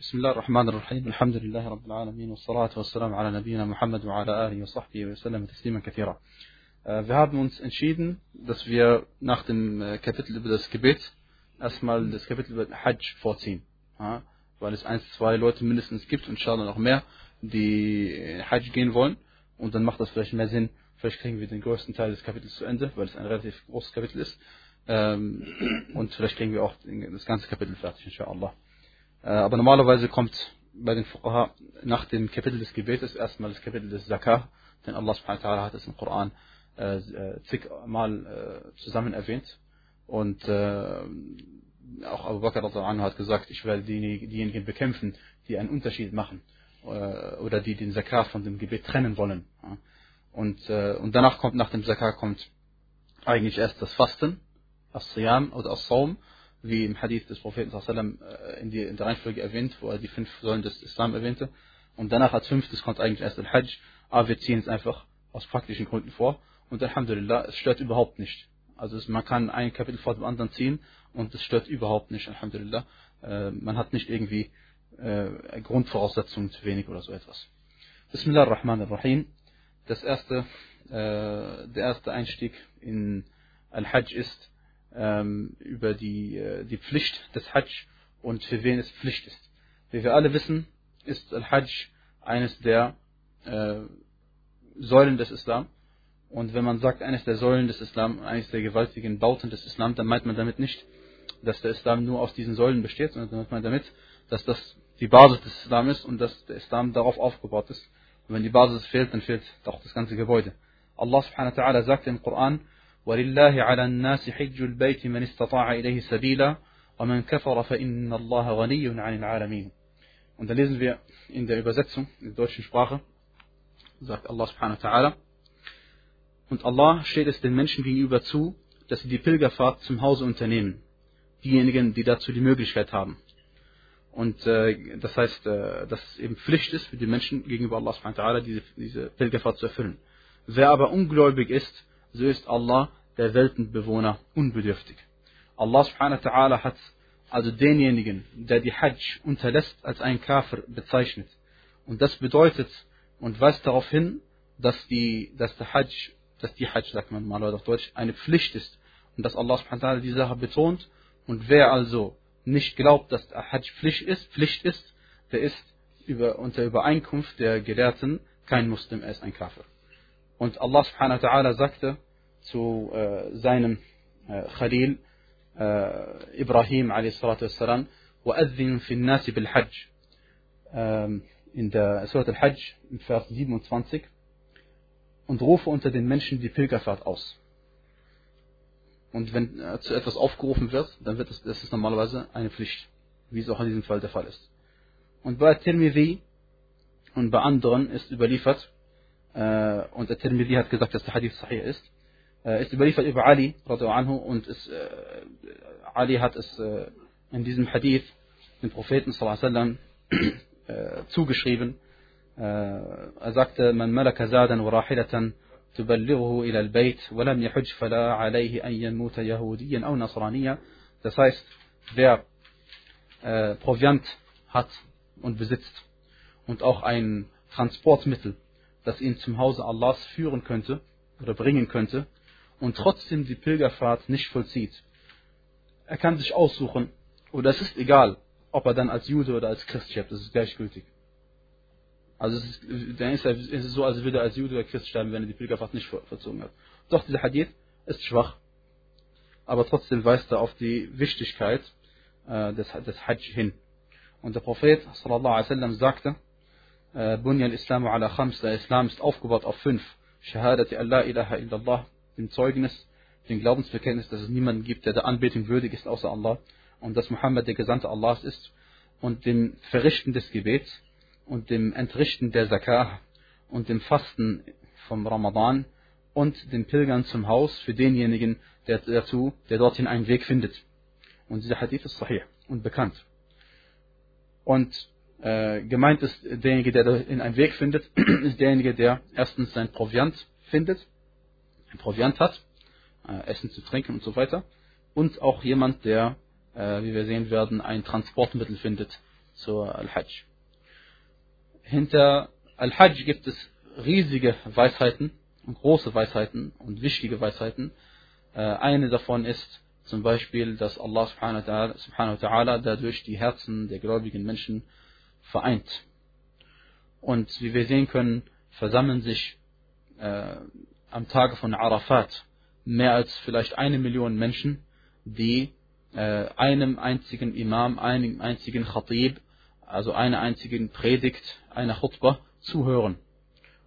بسم الله الرحمن الرحيم الحمد لله رب العالمين والصلاة والسلام على نبينا محمد وعلى آله وصحبه وسلم تسليما كثيرا Wir haben uns entschieden, dass wir nach dem Kapitel über das Gebet erstmal das Kapitel über Hajj vorziehen. Ja, weil es eins, zwei Leute mindestens gibt und inshallah noch mehr, die Hajj gehen wollen. Und dann macht das vielleicht mehr Sinn. Vielleicht kriegen wir den größten Teil des Kapitels zu Ende, weil es ein relativ großes Kapitel ist. Und vielleicht kriegen wir auch das ganze Kapitel fertig, inshallah. Aber normalerweise kommt bei den Fuqaha nach dem Kapitel des Gebetes erstmal das Kapitel des Zakah, denn Allah subhanahu wa ta'ala hat es im Koran äh, zigmal äh, zusammen erwähnt. Und äh, auch Abu Bakr hat gesagt, ich werde diejenigen bekämpfen, die einen Unterschied machen äh, oder die den Zakah von dem Gebet trennen wollen. Ja. Und, äh, und danach kommt, nach dem Zakah kommt eigentlich erst das Fasten, As-Siyam oder As-Saum, wie im Hadith des Propheten äh, in, die, in der Reihenfolge erwähnt, wo er die fünf Säulen des Islam erwähnte. Und danach als fünftes kommt eigentlich erst Al-Hajj, aber wir ziehen es einfach aus praktischen Gründen vor. Und Alhamdulillah, es stört überhaupt nicht. Also es, man kann ein Kapitel vor dem anderen ziehen und es stört überhaupt nicht, Alhamdulillah. Äh, man hat nicht irgendwie äh, Grundvoraussetzungen zu wenig oder so etwas. Bismillah ar-Rahman ar-Rahim. Das erste, äh, der erste Einstieg in Al-Hajj ist ähm, über die, äh, die Pflicht des Hajj und für wen es Pflicht ist. Wie wir alle wissen, ist Al-Hajj eines der äh, Säulen des Islam. Und wenn man sagt, eines der Säulen des Islam, eines der gewaltigen Bauten des Islam, dann meint man damit nicht, dass der Islam nur aus diesen Säulen besteht, sondern dann meint man damit, dass das die Basis des Islam ist und dass der Islam darauf aufgebaut ist. Und wenn die Basis fehlt, dann fehlt auch das ganze Gebäude. Allah subhanahu wa ta'ala sagt im Koran, ولله على الناس حج البيت من استطاع إليه سبيلا ومن كفر فإن الله غني عن العالمين. Und dann lesen wir in der Übersetzung in der deutschen Sprache, sagt Allah subhanahu wa ta'ala, und Allah steht es den Menschen gegenüber zu, dass sie die Pilgerfahrt zum Hause unternehmen. Diejenigen, die dazu die Möglichkeit haben. Und äh, das heißt, äh, dass es eben Pflicht ist für die Menschen gegenüber Allah subhanahu wa ta'ala, diese, diese Pilgerfahrt zu erfüllen. Wer aber ungläubig ist, so ist Allah, der Weltenbewohner, unbedürftig. Allah subhanahu wa ta'ala hat also denjenigen, der die Hajj unterlässt, als einen Kafir bezeichnet. Und das bedeutet und weist darauf hin, dass, die, dass der Hajj, dass die Hajj, sagt man mal auf Deutsch, eine Pflicht ist. Und dass Allah subhanahu wa ta'ala die Sache betont. Und wer also nicht glaubt, dass der Hajj Pflicht ist, Pflicht ist, der ist über, unter Übereinkunft der Gelehrten kein Muslim, er ist ein Kafir. Und Allah subhanahu wa ta'ala sagte zu äh, seinem äh, Khalil äh, Ibrahim a.s. وَأَذِّن فِي النَّاسِ بِالْحَجِّ ähm, in der Surat al-Hajj im Vers 27 und rufe unter den Menschen die Pilgerfahrt aus. Und wenn äh, zu etwas aufgerufen wird, dann wird es, das ist normalerweise eine Pflicht, wie es auch in diesem Fall der Fall ist. Und bei Tirmidhi und bei anderen ist überliefert, äh, und der Tirmidhi hat gesagt, dass der Hadith sahih ist, äh, ist überliefert über Ali anhu, und es, äh, Ali hat es äh, in diesem Hadith dem Propheten sallam, äh, zugeschrieben. Äh, er sagte, man malaka zadan wa rahilatan تبلغه إلى البيت ولم يحج فلا عليه أن يموت يهوديا أو نصرانيا Das heißt, wer äh, Proviant hat und besitzt und auch ein Transportmittel, das ihn zum Hause Allahs führen könnte oder bringen könnte und trotzdem die Pilgerfahrt nicht vollzieht. Er kann sich aussuchen, oder es ist egal, ob er dann als Jude oder als Christ stirbt, das ist gleichgültig. Also es ist, dann ist, er, ist es so, als würde er als Jude oder Christ sterben, wenn er die Pilgerfahrt nicht verzogen hat. Doch dieser Hadith ist schwach, aber trotzdem weist er auf die Wichtigkeit äh, des, des Hajj hin. Und der Prophet sallallahu alaihi wasallam sagte, äh, Bunya al-Islam ala khams, der Islam ist aufgebaut auf fünf. Shahadati Allah ilaha illallah, dem Zeugnis, dem Glaubensbekenntnis, dass es niemanden gibt, der der Anbetung würdig ist außer Allah und dass Muhammad der Gesandte Allahs ist und dem Verrichten des Gebets und dem Entrichten der Zakah und dem Fasten vom Ramadan und den Pilgern zum Haus für denjenigen, der dazu, der dorthin einen Weg findet. Und dieser Hadith ist sahih und bekannt. Und äh, gemeint ist derjenige, der in einen Weg findet, ist derjenige, der erstens sein Proviant findet, ein Proviant hat, äh, Essen zu trinken und so weiter. Und auch jemand, der, äh, wie wir sehen werden, ein Transportmittel findet, zur Al-Hajj. Hinter Al-Hajj gibt es riesige Weisheiten und große Weisheiten und wichtige Weisheiten. Äh, eine davon ist zum Beispiel, dass Allah subhanahu wa ta'ala dadurch die Herzen der gläubigen Menschen vereint. Und wie wir sehen können, versammeln sich äh, am Tage von Arafat mehr als vielleicht eine Million Menschen, die äh, einem einzigen Imam, einem einzigen Khatib, also einer einzigen Predigt, einer Khutbah zuhören.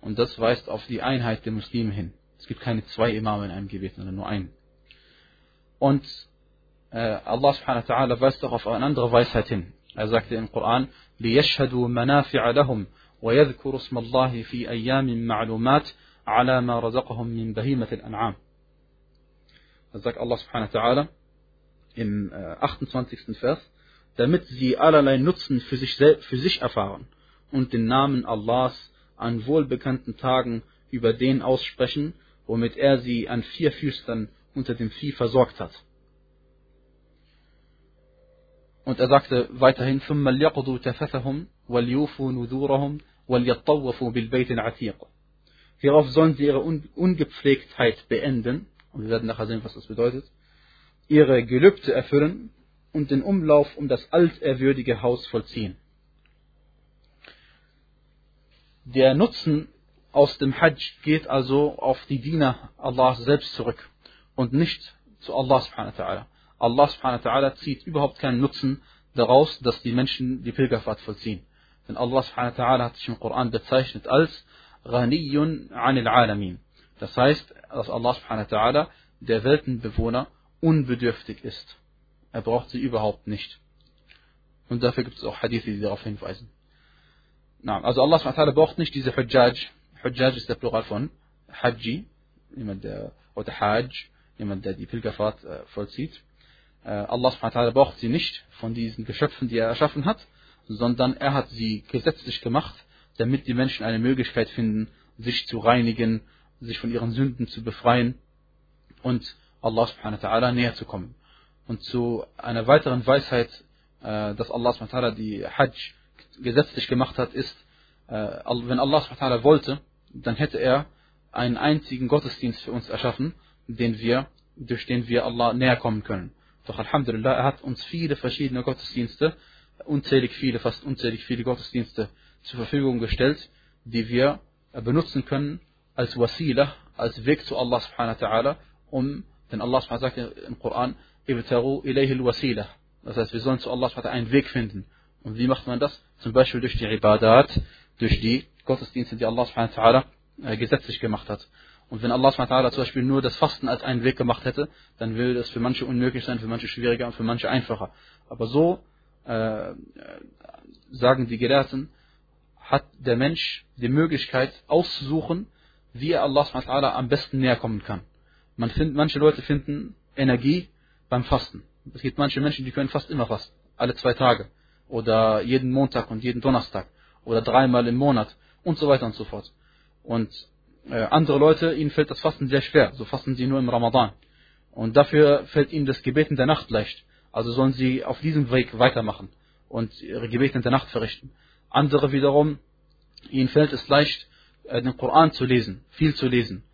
Und das weist auf die Einheit der Muslime hin. Es gibt keine zwei Imame in einem Gebet, sondern nur einen. Und äh, Allah subhanahu wa ta'ala weist auch auf eine andere Weisheit hin. Er sagte im Koran, لِيَشْهَدُوا مَنَافِعَ لَهُمْ وَيَذْكُرُوا اسْمَ اللَّهِ فِي أَيَّامٍ مَعْلُومَاتٍ عَلَى مَا رَزَقَهُم مِّن بَهِيمَةِ الْأَنْعَامِ Das sagt Allah subhanahu wa ta'ala im äh, 28. Vers, damit sie allerlei Nutzen für sich, für sich erfahren und den Namen Allahs an wohlbekannten Tagen über den aussprechen, womit er sie an vier Füßen unter dem Vieh versorgt hat. Und er sagte weiterhin, ثُمَّ لْيَقْضُوا تَفَثَهُمْ وَلْيُوفُوا نُذُورَهُمْ وَلْيَطَّوَّفُوا بِالْبَيْتِ الْعَتِيقِ Hierauf sollen sie ihre Ungepflegtheit beenden, und wir werden nachher sehen, was das bedeutet, ihre Gelübde erfüllen und den Umlauf um das altehrwürdige Haus vollziehen. Der Nutzen aus dem Hajj geht also auf die Diener Allahs selbst zurück und nicht zu Allah subhanahu wa ta'ala. Allah subhanahu wa ta'ala zieht überhaupt keinen Nutzen daraus, dass die Menschen die Pilgerfahrt vollziehen. Denn Allah subhanahu wa ta'ala hat sich im Koran bezeichnet als Ghaniyun anil Alamin. Das heißt, dass Allah subhanahu wa ta'ala der Weltenbewohner unbedürftig ist. Er braucht sie überhaupt nicht. Und dafür gibt es auch Hadithe, die darauf hinweisen. Na, also Allah SWT braucht nicht diese Hujjaj. Hujjaj ist der Plural von Hajji, jemand der, oder Hajj, jemand der die Pilgerfahrt äh, vollzieht. Äh, Allah SWT braucht sie nicht von diesen Geschöpfen, die er erschaffen hat, sondern er hat sie gesetzlich gemacht, damit die Menschen eine Möglichkeit finden, sich zu reinigen, sich von ihren Sünden zu befreien und Allah subhanahu wa näher zu kommen. Und zu einer weiteren Weisheit, äh, dass Allah subhanahu die Hajj gesetzlich gemacht hat, ist, äh, wenn Allah subhanahu wollte, dann hätte er einen einzigen Gottesdienst für uns erschaffen, den wir, durch den wir Allah näher kommen können. Doch Alhamdulillah, er hat uns viele verschiedene Gottesdienste, unzählig viele, fast unzählig viele Gottesdienste zur Verfügung gestellt, die wir benutzen können als Wasila, als Weg zu Allah subhanahu wa ta'ala, um, denn Allah subhanahu wa sagt im Koran, ibtaru ilayhi al-wasila. Das heißt, wir sollen zu Allah subhanahu wa ta'ala einen Weg finden. Und wie macht man das? Zum Beispiel durch die Ibadat, durch die Gottesdienste, die Allah subhanahu wa ta'ala äh, gesetzlich gemacht hat. Und wenn Allah ta'ala zum Beispiel nur das Fasten als einen Weg gemacht hätte, dann würde das für manche unmöglich sein, für manche schwieriger und für manche einfacher. Aber so äh, sagen die Gelehrten, hat der Mensch die Möglichkeit auszusuchen, wie er Allah ta'ala am besten näher kommen kann. Man find, manche Leute finden Energie beim Fasten. Es gibt manche Menschen, die können fast immer fasten, alle zwei Tage oder jeden Montag und jeden Donnerstag oder dreimal im Monat und so weiter und so fort. Und äh, andere Leute, ihnen fällt das Fasten sehr schwer, so fasten sie nur im Ramadan. Und dafür fällt ihnen das Gebet in der Nacht leicht. Also sollen sie auf diesem Weg weitermachen und ihre Gebete in der Nacht verrichten. Andere wiederum, ihnen fällt es leicht, äh, den Koran zu lesen, viel zu lesen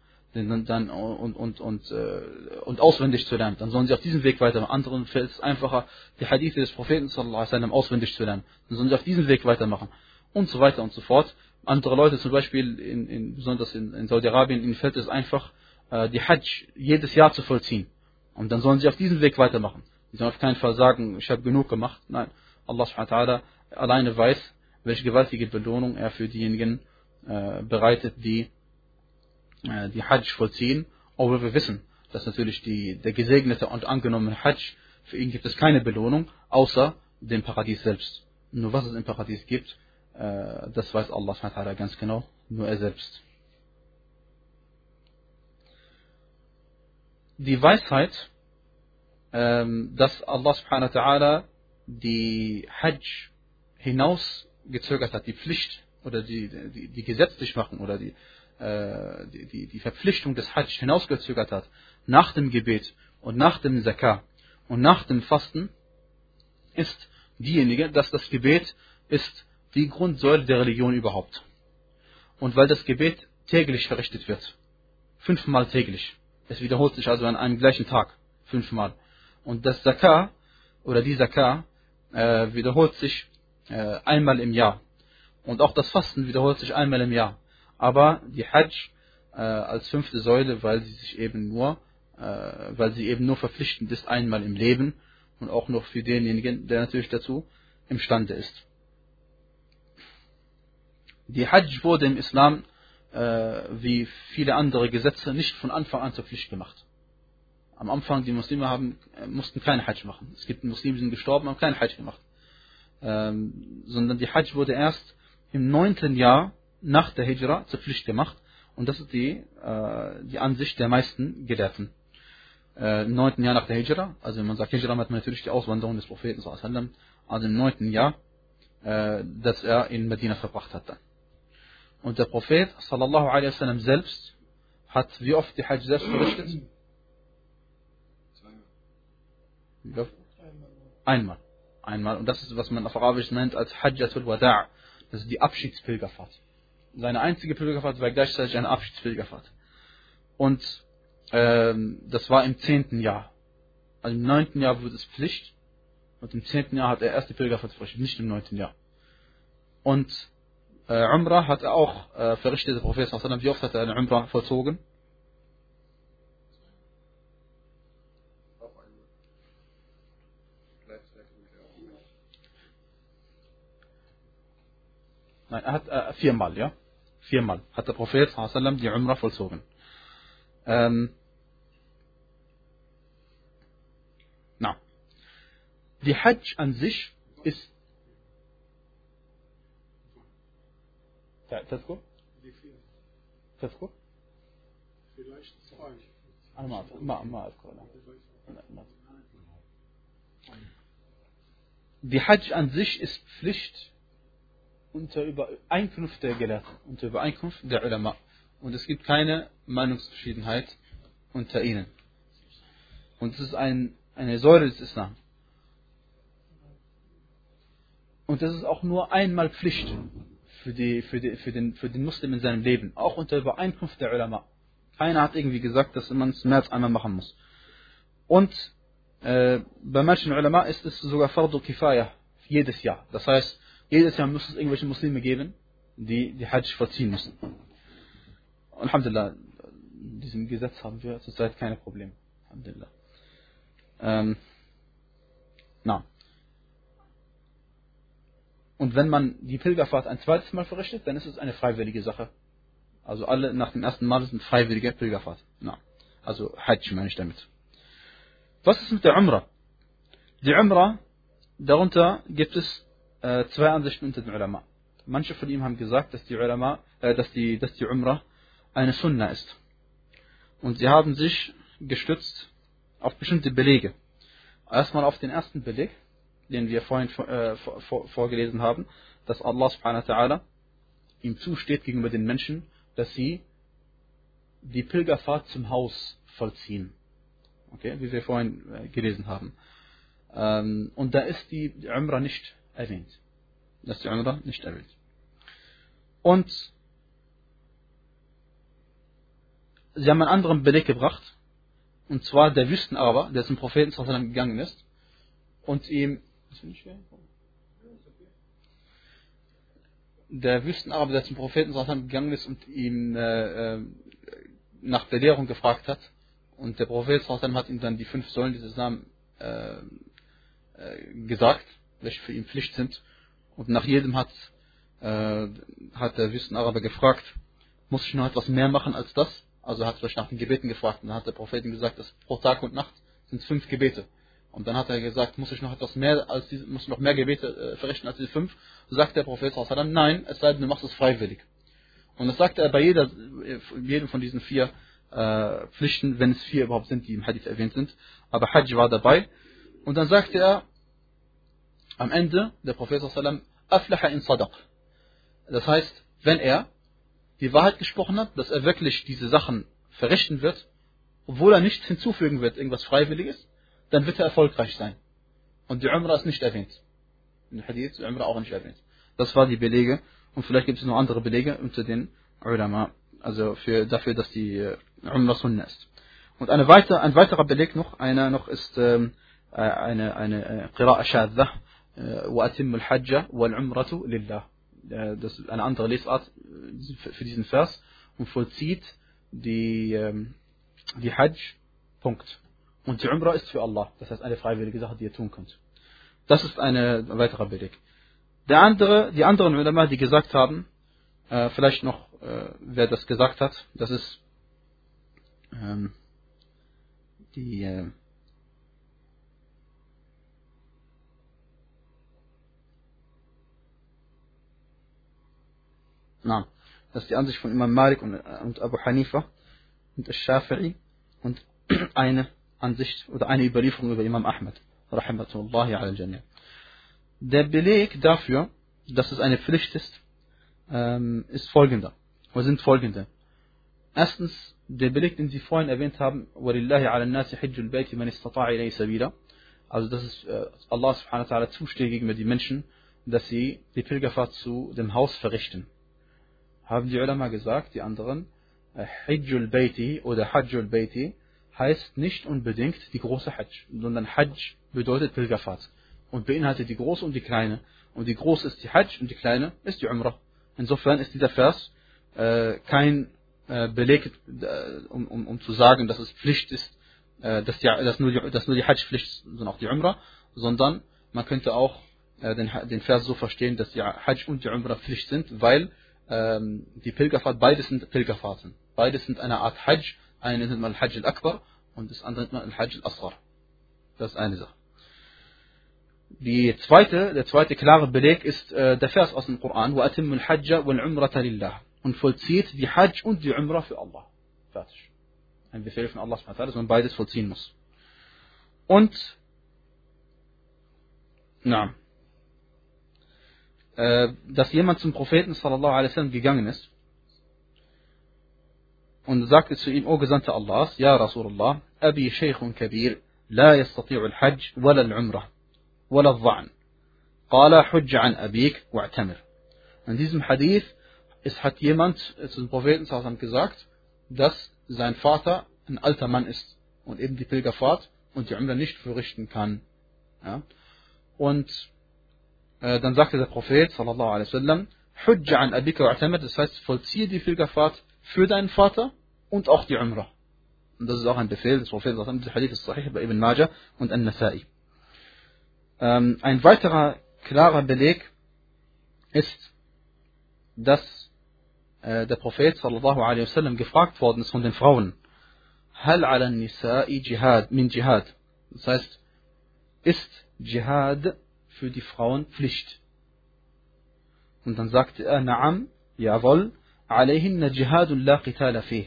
dann, und, und, und, äh, und auswendig zu lernen. Dann sollen sie auf diesem Weg weitermachen. Anderen fällt es einfacher, die Hadithe des Propheten sallam, auswendig zu lernen. Dann sollen sie auf diesem Weg weitermachen. Und so weiter und so fort. Andere Leute, zum Beispiel, in, in, besonders in, in Saudi-Arabien, ihnen fällt es einfach, äh, die Hajj jedes Jahr zu vollziehen. Und dann sollen sie auf diesem Weg weitermachen. Sie sollen auf keinen Fall sagen, ich habe genug gemacht. Nein, Allah subhanahu alleine weiß, welche gewaltige Belohnung er für diejenigen äh, bereitet, die äh, die Hajj vollziehen, obwohl wir wissen, dass natürlich die, der gesegnete und angenommene Hajj, für ihn gibt es keine Belohnung, außer dem Paradies selbst. Nur was es im Paradies gibt, das weiß Allah ganz genau, nur er selbst. Die Weisheit, ähm, dass Allah die Hajj hinausgezögert hat, die Pflicht oder die, die, die gesetzlich machen oder äh, die, die, die Verpflichtung des Hajj hinausgezögert hat, nach dem Gebet und nach dem Zakah und nach dem Fasten, ist, diejenige, dass das Gebet ist die Grundsäule der Religion überhaupt. Und weil das Gebet täglich verrichtet wird, fünfmal täglich, es wiederholt sich also an einem gleichen Tag, fünfmal. Und das Zakah oder die Zakah äh, wiederholt sich äh, einmal im Jahr. Und auch das Fasten wiederholt sich einmal im Jahr. Aber die Hajj äh, als fünfte Säule, weil sie sich eben nur, äh, weil sie eben nur verpflichtend ist einmal im Leben und auch noch für denjenigen, der natürlich dazu imstande ist. Die Hajj wurde im Islam äh, wie viele andere Gesetze nicht von Anfang an zur Pflicht gemacht. Am Anfang, die Muslime haben, äh, mussten keinen Hajj machen. Es gibt Muslime, die sind gestorben, haben keinen Hajj gemacht. Ähm, sondern die Hajj wurde erst im neunten Jahr nach der Hijra zur Pflicht gemacht. Und das ist die, äh, die Ansicht der meisten Gelehrten. Äh, Im neunten Jahr nach der Hijra, also wenn man sagt Hijra, hat man natürlich die Auswanderung des Propheten, also im neunten Jahr, äh, das er in Medina verbracht hat dann. Und der Prophet sallallahu alaihi wasallam selbst hat wie oft die Hajj selbst verrichtet? Einmal. Einmal. Und das ist, was man auf Arabisch nennt als Hajjatul Wada' Das ist die Abschiedspilgerfahrt. Seine einzige Pilgerfahrt war gleichzeitig eine Abschiedspilgerfahrt. Und ähm, das war im zehnten Jahr. Also im neunten Jahr wurde es Pflicht. Und im zehnten Jahr hat er erst die Pilgerfahrt verrichtet, nicht im neunten Jahr. Und äh, Umrah hat er auch äh, verrichtet, der Prophet sallam. Wie oft hat er eine Umrah vollzogen? Nein, er hat äh, viermal, ja? Viermal hat der Prophet sallam, die Umrah vollzogen. Ähm, na. Die Hajj an sich ist Ja, ist das gut? Die vier. Ist das gut? Vielleicht zwei. Die Hajj an sich ist Pflicht unter Übereinkunft der Gelehrten, unter Übereinkunft der Ulama. Und es gibt keine Meinungsverschiedenheit unter ihnen. Und es ist ein, eine Säule des Islam. Und das ist auch nur einmal Pflicht für, die, für, die, für, den, für den Muslim in seinem Leben, auch unter Übereinkunft der Ulama. Keiner hat irgendwie gesagt, dass man es mehr als einmal machen muss. Und äh, bei manchen Ulama ist es sogar Fardu Kifaya jedes Jahr. Das heißt, jedes Jahr muss es irgendwelche Muslime geben, die die Hajj vollziehen müssen. Alhamdulillah, in diesem Gesetz haben wir zurzeit keine Probleme. Alhamdulillah. Ähm, na. Und wenn man die Pilgerfahrt ein zweites Mal verrichtet, dann ist es eine freiwillige Sache. Also alle nach dem ersten Mal sind freiwillige Pilgerfahrt. Na, also Hajj meine ich damit. Was ist mit der Umrah? Die Umrah, darunter gibt es äh, zwei Ansichten unter den Ulama. Manche von ihm haben gesagt, dass die Ulama, äh, dass die, dass die Umrah eine Sunna ist. Und sie haben sich gestützt auf bestimmte Belege. Erstmal auf den ersten Beleg, den wir vorhin äh, vor, vorgelesen haben, dass Allah subhanahu wa ihm zusteht gegenüber den Menschen, dass sie die Pilgerfahrt zum Haus vollziehen. Okay, wie wir vorhin äh, gelesen haben. Ähm, und da ist die Umrah nicht erwähnt. Das ist die Umrah nicht erwähnt. Und sie haben einen anderen Beleg gebracht, und zwar der Wüstenaraber, der zum Propheten gegangen ist und ihm der Wüstenaraber, der zum Propheten gegangen ist und ihm äh, äh, nach Belehrung gefragt hat. Und der Prophet hat ihm dann die fünf Säulen dieses Namen äh, äh, gesagt, welche für ihn Pflicht sind. Und nach jedem hat, äh, hat der Wüstenaraber gefragt, muss ich noch etwas mehr machen als das? Also hat er nach den Gebeten gefragt. Und dann hat der Prophet ihm gesagt, dass pro Tag und Nacht sind fünf Gebete. Und dann hat er gesagt, muss ich noch etwas mehr als diese, muss ich noch mehr Gebete äh, verrichten als diese fünf? Sagt der Prophet nein, es sei denn, du machst es freiwillig. Und das sagt er bei jeder, jedem von diesen vier äh, Pflichten, wenn es vier überhaupt sind, die im Hadith erwähnt sind. Aber Hajj war dabei. Und dann sagte er am Ende, der Prophet aflaha in sadaq. Das heißt, wenn er die Wahrheit gesprochen hat, dass er wirklich diese Sachen verrichten wird, obwohl er nichts hinzufügen wird, irgendwas Freiwilliges, dann wird er erfolgreich sein. Und die Umrah ist nicht erwähnt. In Hadith Umrah auch nicht erwähnt. Das war die Belege. Und vielleicht gibt es noch andere Belege unter den Ulama. Also für, dafür, dass die äh, Umrah Sunnah ist. Und eine weiter, ein weiterer Beleg noch, einer noch ist ähm, äh, eine, eine äh, Qira'a Shadda, وأتم الحج والعمرة لله. Das ist eine andere Lesart für diesen Vers und vollzieht die, ähm, die Hajj, Punkt. Und die Umrah ist für Allah. Das heißt eine freiwillige Sache, die ihr tun könnt. Das ist eine weitere Beleg. Der andere, die anderen Ulama, die gesagt haben, äh, vielleicht noch, äh, wer das gesagt hat, das ist ähm, die äh, na, das ist die Ansicht von Imam Malik und, und Abu Hanifa und Al-Shafi'i und eine Ansicht oder eine Überlieferung über Imam Ahmed. Der Beleg dafür, dass es eine Pflicht ist, ähm, ist folgender. Oder sind folgende. Erstens, der Beleg, den Sie vorhin erwähnt haben, also dass es äh, Allah subhanahu wa ta'ala zusteht gegenüber den Menschen, dass sie die Pilgerfahrt zu dem Haus verrichten. Haben die Ulama gesagt, die anderen, Hijjul Baiti oder Hajjul Baiti, heißt nicht unbedingt die große Hajj, sondern Hajj bedeutet Pilgerfahrt und beinhaltet die große und die kleine. Und die große ist die Hajj und die kleine ist die Umrah. Insofern ist dieser Vers äh, kein äh, Beleg, äh, um, um, um zu sagen, dass es Pflicht ist, äh, dass, die, dass, nur die, dass nur die Hajj Pflicht ist, sondern auch die Umrah, sondern man könnte auch äh, den, den Vers so verstehen, dass die Hajj und die Umrah Pflicht sind, weil ähm, die Pilgerfahrt, beides sind Pilgerfahrten. Beides sind eine Art Hajj. Eine nennt man Hajj al-Akbar und das andere nennt man Hajj al-Asghar. Das ist eine Sache. Die zweite, der zweite klare Beleg ist äh, der Vers aus dem Koran, وَأَتِمُّ الْحَجَّ وَالْعُمْرَةَ لِلَّهِ und vollzieht die Hajj und die Umrah für Allah. Fertig. Ein Befehl von Allah, dass man beides vollziehen muss. Und, na, äh, dass jemand zum Propheten sallallahu alaihi wasallam gegangen ist und sagte zu ihm, O Gesandter Allahs, Ja Rasulullah, Abi Sheikhun Kabir, لا يستطيع الحج ولا العمرة ولا الظعن قال حج عن أبيك واعتمر In diesem Hadith es hat jemand zu dem Propheten sallam gesagt, dass sein Vater ein alter Mann ist und eben die Pilgerfahrt und die Umrah nicht verrichten kann. Ja? Und äh, dann sagte der Prophet sallallahu alaihi wasallam, Hujja an abika wa'tamad, das heißt, vollziehe die Pilgerfahrt für deinen Vater und auch die Umrah. Und das ist auch ein Befehl des Propheten der Hadith ist sahih bei Ibn Majah und An-Nasai. Ähm, ein weiterer klarer Beleg ist, dass äh, der Prophet sallallahu alaihi wasallam gefragt worden ist von den Frauen, Hal ala nisa'i jihad, min jihad. Das heißt, ist Jihad für die Frauen Pflicht. Und dann sagte er, Naam, jawohl, alayhinna jihadun la qitala fih.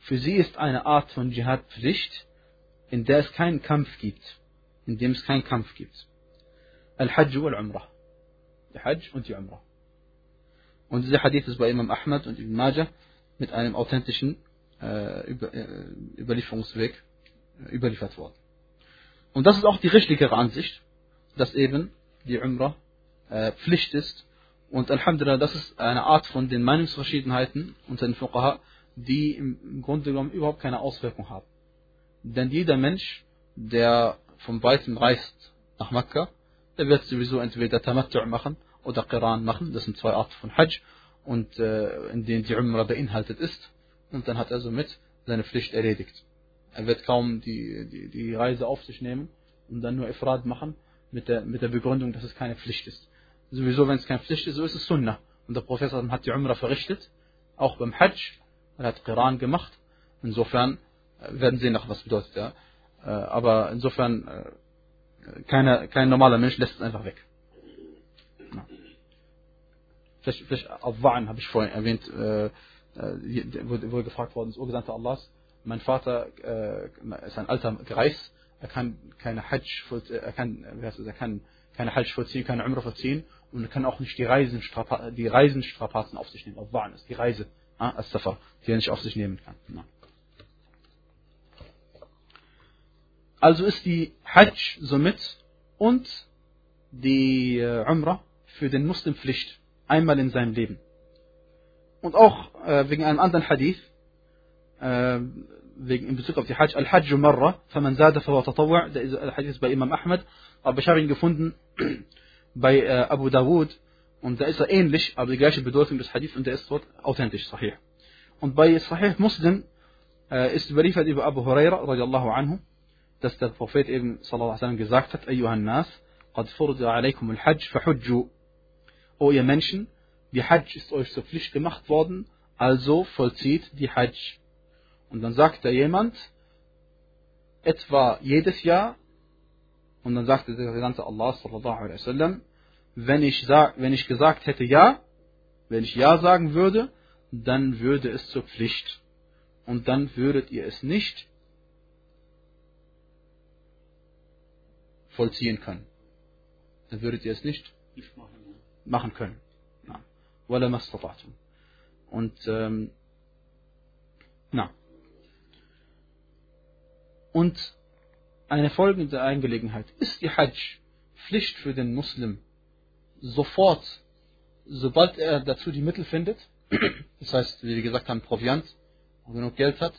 Für sie ist eine Art von Jihad Pflicht, in der es keinen Kampf gibt. In dem es keinen Kampf gibt. Al-Hajj wal-Umrah. Der Hajj und die Umrah. Und dieser Hadith ist bei Imam Ahmad und Ibn Majah mit einem authentischen äh, Über, äh, Überlieferungsweg äh, überliefert worden. Und das ist auch die richtigere Ansicht, dass eben die Umrah äh, Pflicht ist. Und Alhamdulillah, das ist eine Art von den Meinungsverschiedenheiten unter den Fuqaha, die im Grunde genommen überhaupt keine Auswirkung haben. Denn jeder Mensch, der von weitem reist nach Mekka, der wird sowieso entweder Tamattu' machen oder Qiran machen. Das sind zwei Arten von Hajj und äh, in denen die Umrah beinhaltet ist. Und dann hat er somit seine Pflicht erledigt. Er wird kaum die, die, die Reise auf sich nehmen und dann nur Ifrad machen mit der, mit der Begründung, dass es keine Pflicht ist. Sowieso, wenn es keine Pflicht ist, so ist es Sunnah. Und der Prophet hat die Umrah verrichtet, auch beim Hajj. Er hat Qiran gemacht. Insofern äh, werden Sie noch was bedeutet. Ja. Äh, aber insofern, äh, keiner, kein normaler Mensch lässt es einfach weg. Vielleicht, vielleicht Al-Wa'an habe ich vorhin erwähnt, äh, wo, gefragt worden ist, O Gesandter Allahs, mein Vater ist ein alter Greis, er kann keine Hajj, er kann, wie heißt es, er kann keine Hajj vollziehen, keine Umrah vollziehen und kann auch nicht die Reisen, die Reisenstrapazen auf sich nehmen. Auf Wahn ist die Reise, als Safar, die er nicht auf sich nehmen kann. Also ist die Hajj somit und die äh, Umrah für den Muslim Pflicht. Einmal in seinem Leben. Und auch äh, wegen einem anderen Hadith, äh, wegen in Bezug auf die Hajj, Al-Hajj Marra, faman zada fa tatawwa, der Hadith bei Imam Ahmad, aber ich habe ihn gefunden bei äh, Abu Dawud und da ist er ähnlich, aber die gleiche Bedeutung des Hadith und der ist dort authentisch, sahih. Und bei Sahih Muslim äh, ist überliefert über Abu Huraira, radiallahu anhu, dass der Prophet eben sallallahu alaihi wasallam gesagt hat, Ayyuhan Nas, قد فرض عليكم الحج فحجوا. O ihr Menschen, die Hajj ist euch zur Pflicht gemacht worden, also vollzieht die Hajj. Und dann sagt da jemand, etwa jedes Jahr, und dann sagte der Gesandte Allah sallallahu alaihi wasallam, wenn ich, sag, wenn ich gesagt hätte ja, wenn ich ja sagen würde, dann würde es zur Pflicht. Und dann würdet ihr es nicht vollziehen können. Dann würdet ihr es nicht machen können. Und ähm, na. Und eine folgende Angelegenheit. Ist die Hajj Pflicht für den Muslim sofort, sobald er dazu die Mittel findet? Das heißt, wie wir gesagt haben, Proviant, und genug Geld hat,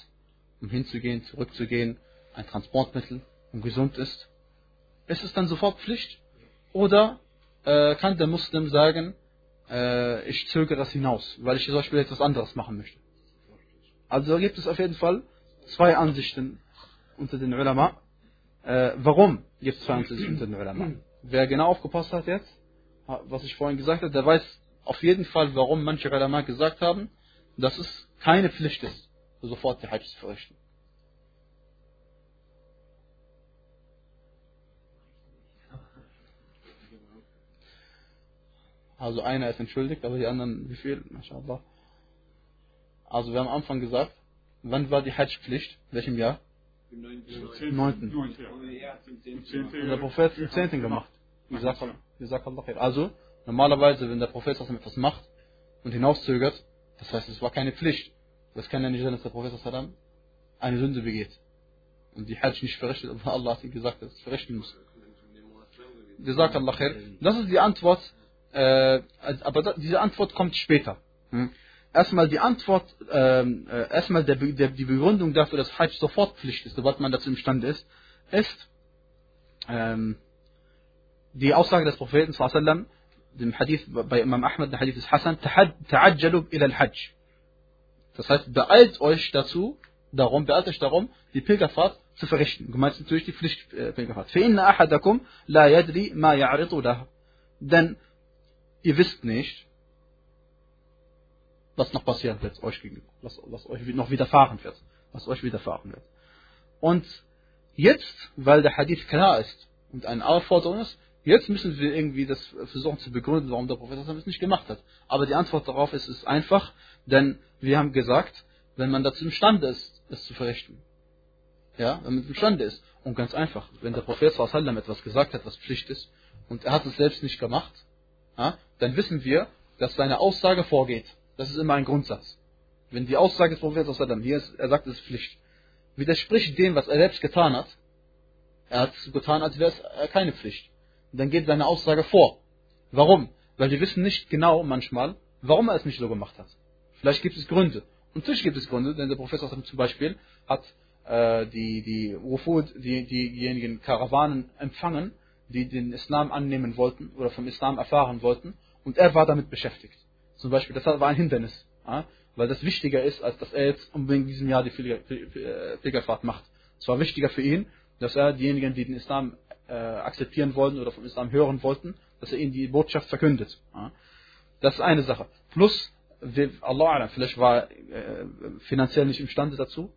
um hinzugehen, zurückzugehen, ein Transportmittel und gesund ist. Ist es dann sofort Pflicht? Oder äh, kann der Muslim sagen, äh, ich zögere das hinaus, weil ich zum Beispiel etwas anderes machen möchte? Also gibt es auf jeden Fall zwei Ansichten unter den Ulama. Äh, warum gibt es zwei Ansichten unter den Ulama? Wer genau aufgepasst hat jetzt, was ich vorhin gesagt habe, der weiß auf jeden Fall, warum manche Ulama gesagt haben, dass es keine Pflicht ist, sofort die Hajj zu verrichten. Also einer ist entschuldigt, aber die anderen, wie viel? MashaAllah. Also wir haben am Anfang gesagt, wann war die Hajj-Pflicht? In welchem Jahr? Im 9. Und der Prophet hat es im 10. gemacht. Also, normalerweise, wenn der Prophet etwas macht und hinauszögert, das heißt, es war keine Pflicht. Das kann ja nicht sein, dass der Prophet eine Sünde begeht. Und die Hajj nicht verrichtet, aber Allah hat ihm gesagt, dass es verrichten muss. Gesagt Allah khair. Das ist die Antwort, äh, aber diese Antwort kommt später. Hm? Erstmal die Antwort, ähm, äh, erstmal der, der, die Begründung dafür, dass Hajj sofort Pflicht ist, sobald man dazu imstande ist, ist ähm, die Aussage des Propheten sallam, dem Hadith bei Imam Ahmad, der Hadith ist Hassan, ta'ajjalu ila al-Hajj. Das heißt, beeilt euch dazu, darum, beeilt euch darum, die Pilgerfahrt zu verrichten. Gemeint ist natürlich die Pflichtpilgerfahrt. فَإِنَّ أَحَدَكُمْ لَا يَدْرِي مَا يَعْرِضُ لَهُ Denn ihr wisst nicht, was noch passieren wird, euch was, was euch noch widerfahren wird, was euch widerfahren wird. Und jetzt, weil der Hadith klar ist und eine Aufforderung ist, jetzt müssen wir irgendwie das versuchen zu begründen, warum der Prophet das nicht gemacht hat. Aber die Antwort darauf ist, ist einfach, denn wir haben gesagt, wenn man dazu imstande ist, es zu verrichten. Ja, wenn man imstande ist. Und ganz einfach, wenn der Prophet sallam etwas gesagt hat, was Pflicht ist, und er hat es selbst nicht gemacht, ja, dann wissen wir, dass seine Aussage vorgeht. Das ist immer ein Grundsatz. Wenn die Aussage des Propheten hier ist, er sagt, es ist Pflicht, widerspricht dem, was er selbst getan hat, er hat es getan, als wäre es keine Pflicht. Dann geht seine Aussage vor. Warum? Weil wir wissen nicht genau manchmal, warum er es nicht so gemacht hat. Vielleicht gibt es Gründe. Und natürlich gibt es Gründe, denn der Professor zum Beispiel hat äh, die, die Wufud, die, diejenigen Karawanen empfangen, die den Islam annehmen wollten oder vom Islam erfahren wollten, und er war damit beschäftigt. Zum Beispiel, das war ein Hindernis, ja, weil das wichtiger ist, als dass er jetzt unbedingt in diesem Jahr die Pilgerfahrt macht. Es war wichtiger für ihn, dass er diejenigen, die den Islam äh, akzeptieren wollten oder vom Islam hören wollten, dass er ihnen die Botschaft verkündet. Ja. Das ist eine Sache. Plus, Allah, vielleicht war äh, finanziell nicht imstande dazu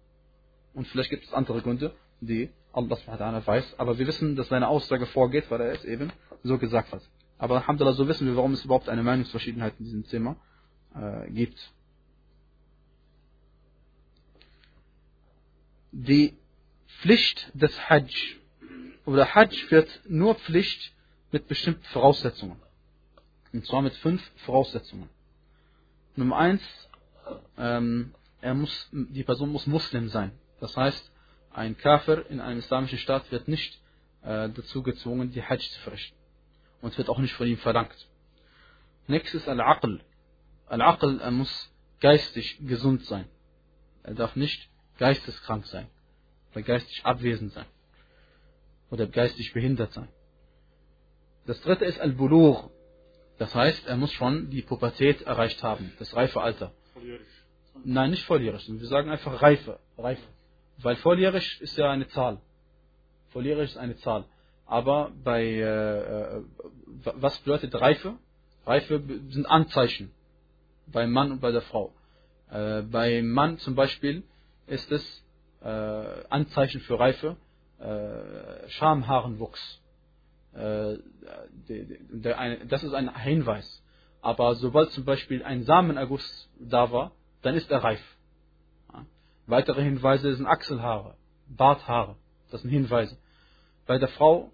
und vielleicht gibt es andere Gründe, die Allah weiß, aber wir wissen, dass seine Aussage vorgeht, weil er es eben so gesagt hat. Aber Alhamdulillah, so wissen wir, warum es überhaupt eine Meinungsverschiedenheit in diesem Thema äh, gibt. Die Pflicht des Hajj oder Hajj wird nur Pflicht mit bestimmten Voraussetzungen. Und zwar mit fünf Voraussetzungen. Nummer eins, ähm, muss, die Person muss Muslim sein. Das heißt, ein Kafir in einem islamischen Staat wird nicht äh, dazu gezwungen, die Hajj zu verrichten. Und wird auch nicht von ihm verlangt. Nächstes Al-Aql. Al-Aql, er muss geistig gesund sein. Er darf nicht geisteskrank sein oder geistig abwesend sein oder geistig behindert sein. Das dritte ist Al-Bulugh. Das heißt, er muss schon die Pubertät erreicht haben, das reife Alter. Volljährig. Nein, nicht volljährig. Wir sagen einfach Reife. Reife. Weil volljährig ist ja eine Zahl. Volljährig ist eine Zahl. Aber bei äh, äh, was bedeutet Reife? Reife sind Anzeichen beim Mann und bei der Frau. Äh, beim Mann zum Beispiel ist es äh, Anzeichen für Reife, äh, Schamhaarenwuchs. Äh, der, der, eine, das ist ein Hinweis. Aber sobald zum Beispiel ein Samenerguss da war, dann ist er reif. Ja. Weitere Hinweise sind Achselhaare, Barthaare. Das sind Hinweise. Bei der Frau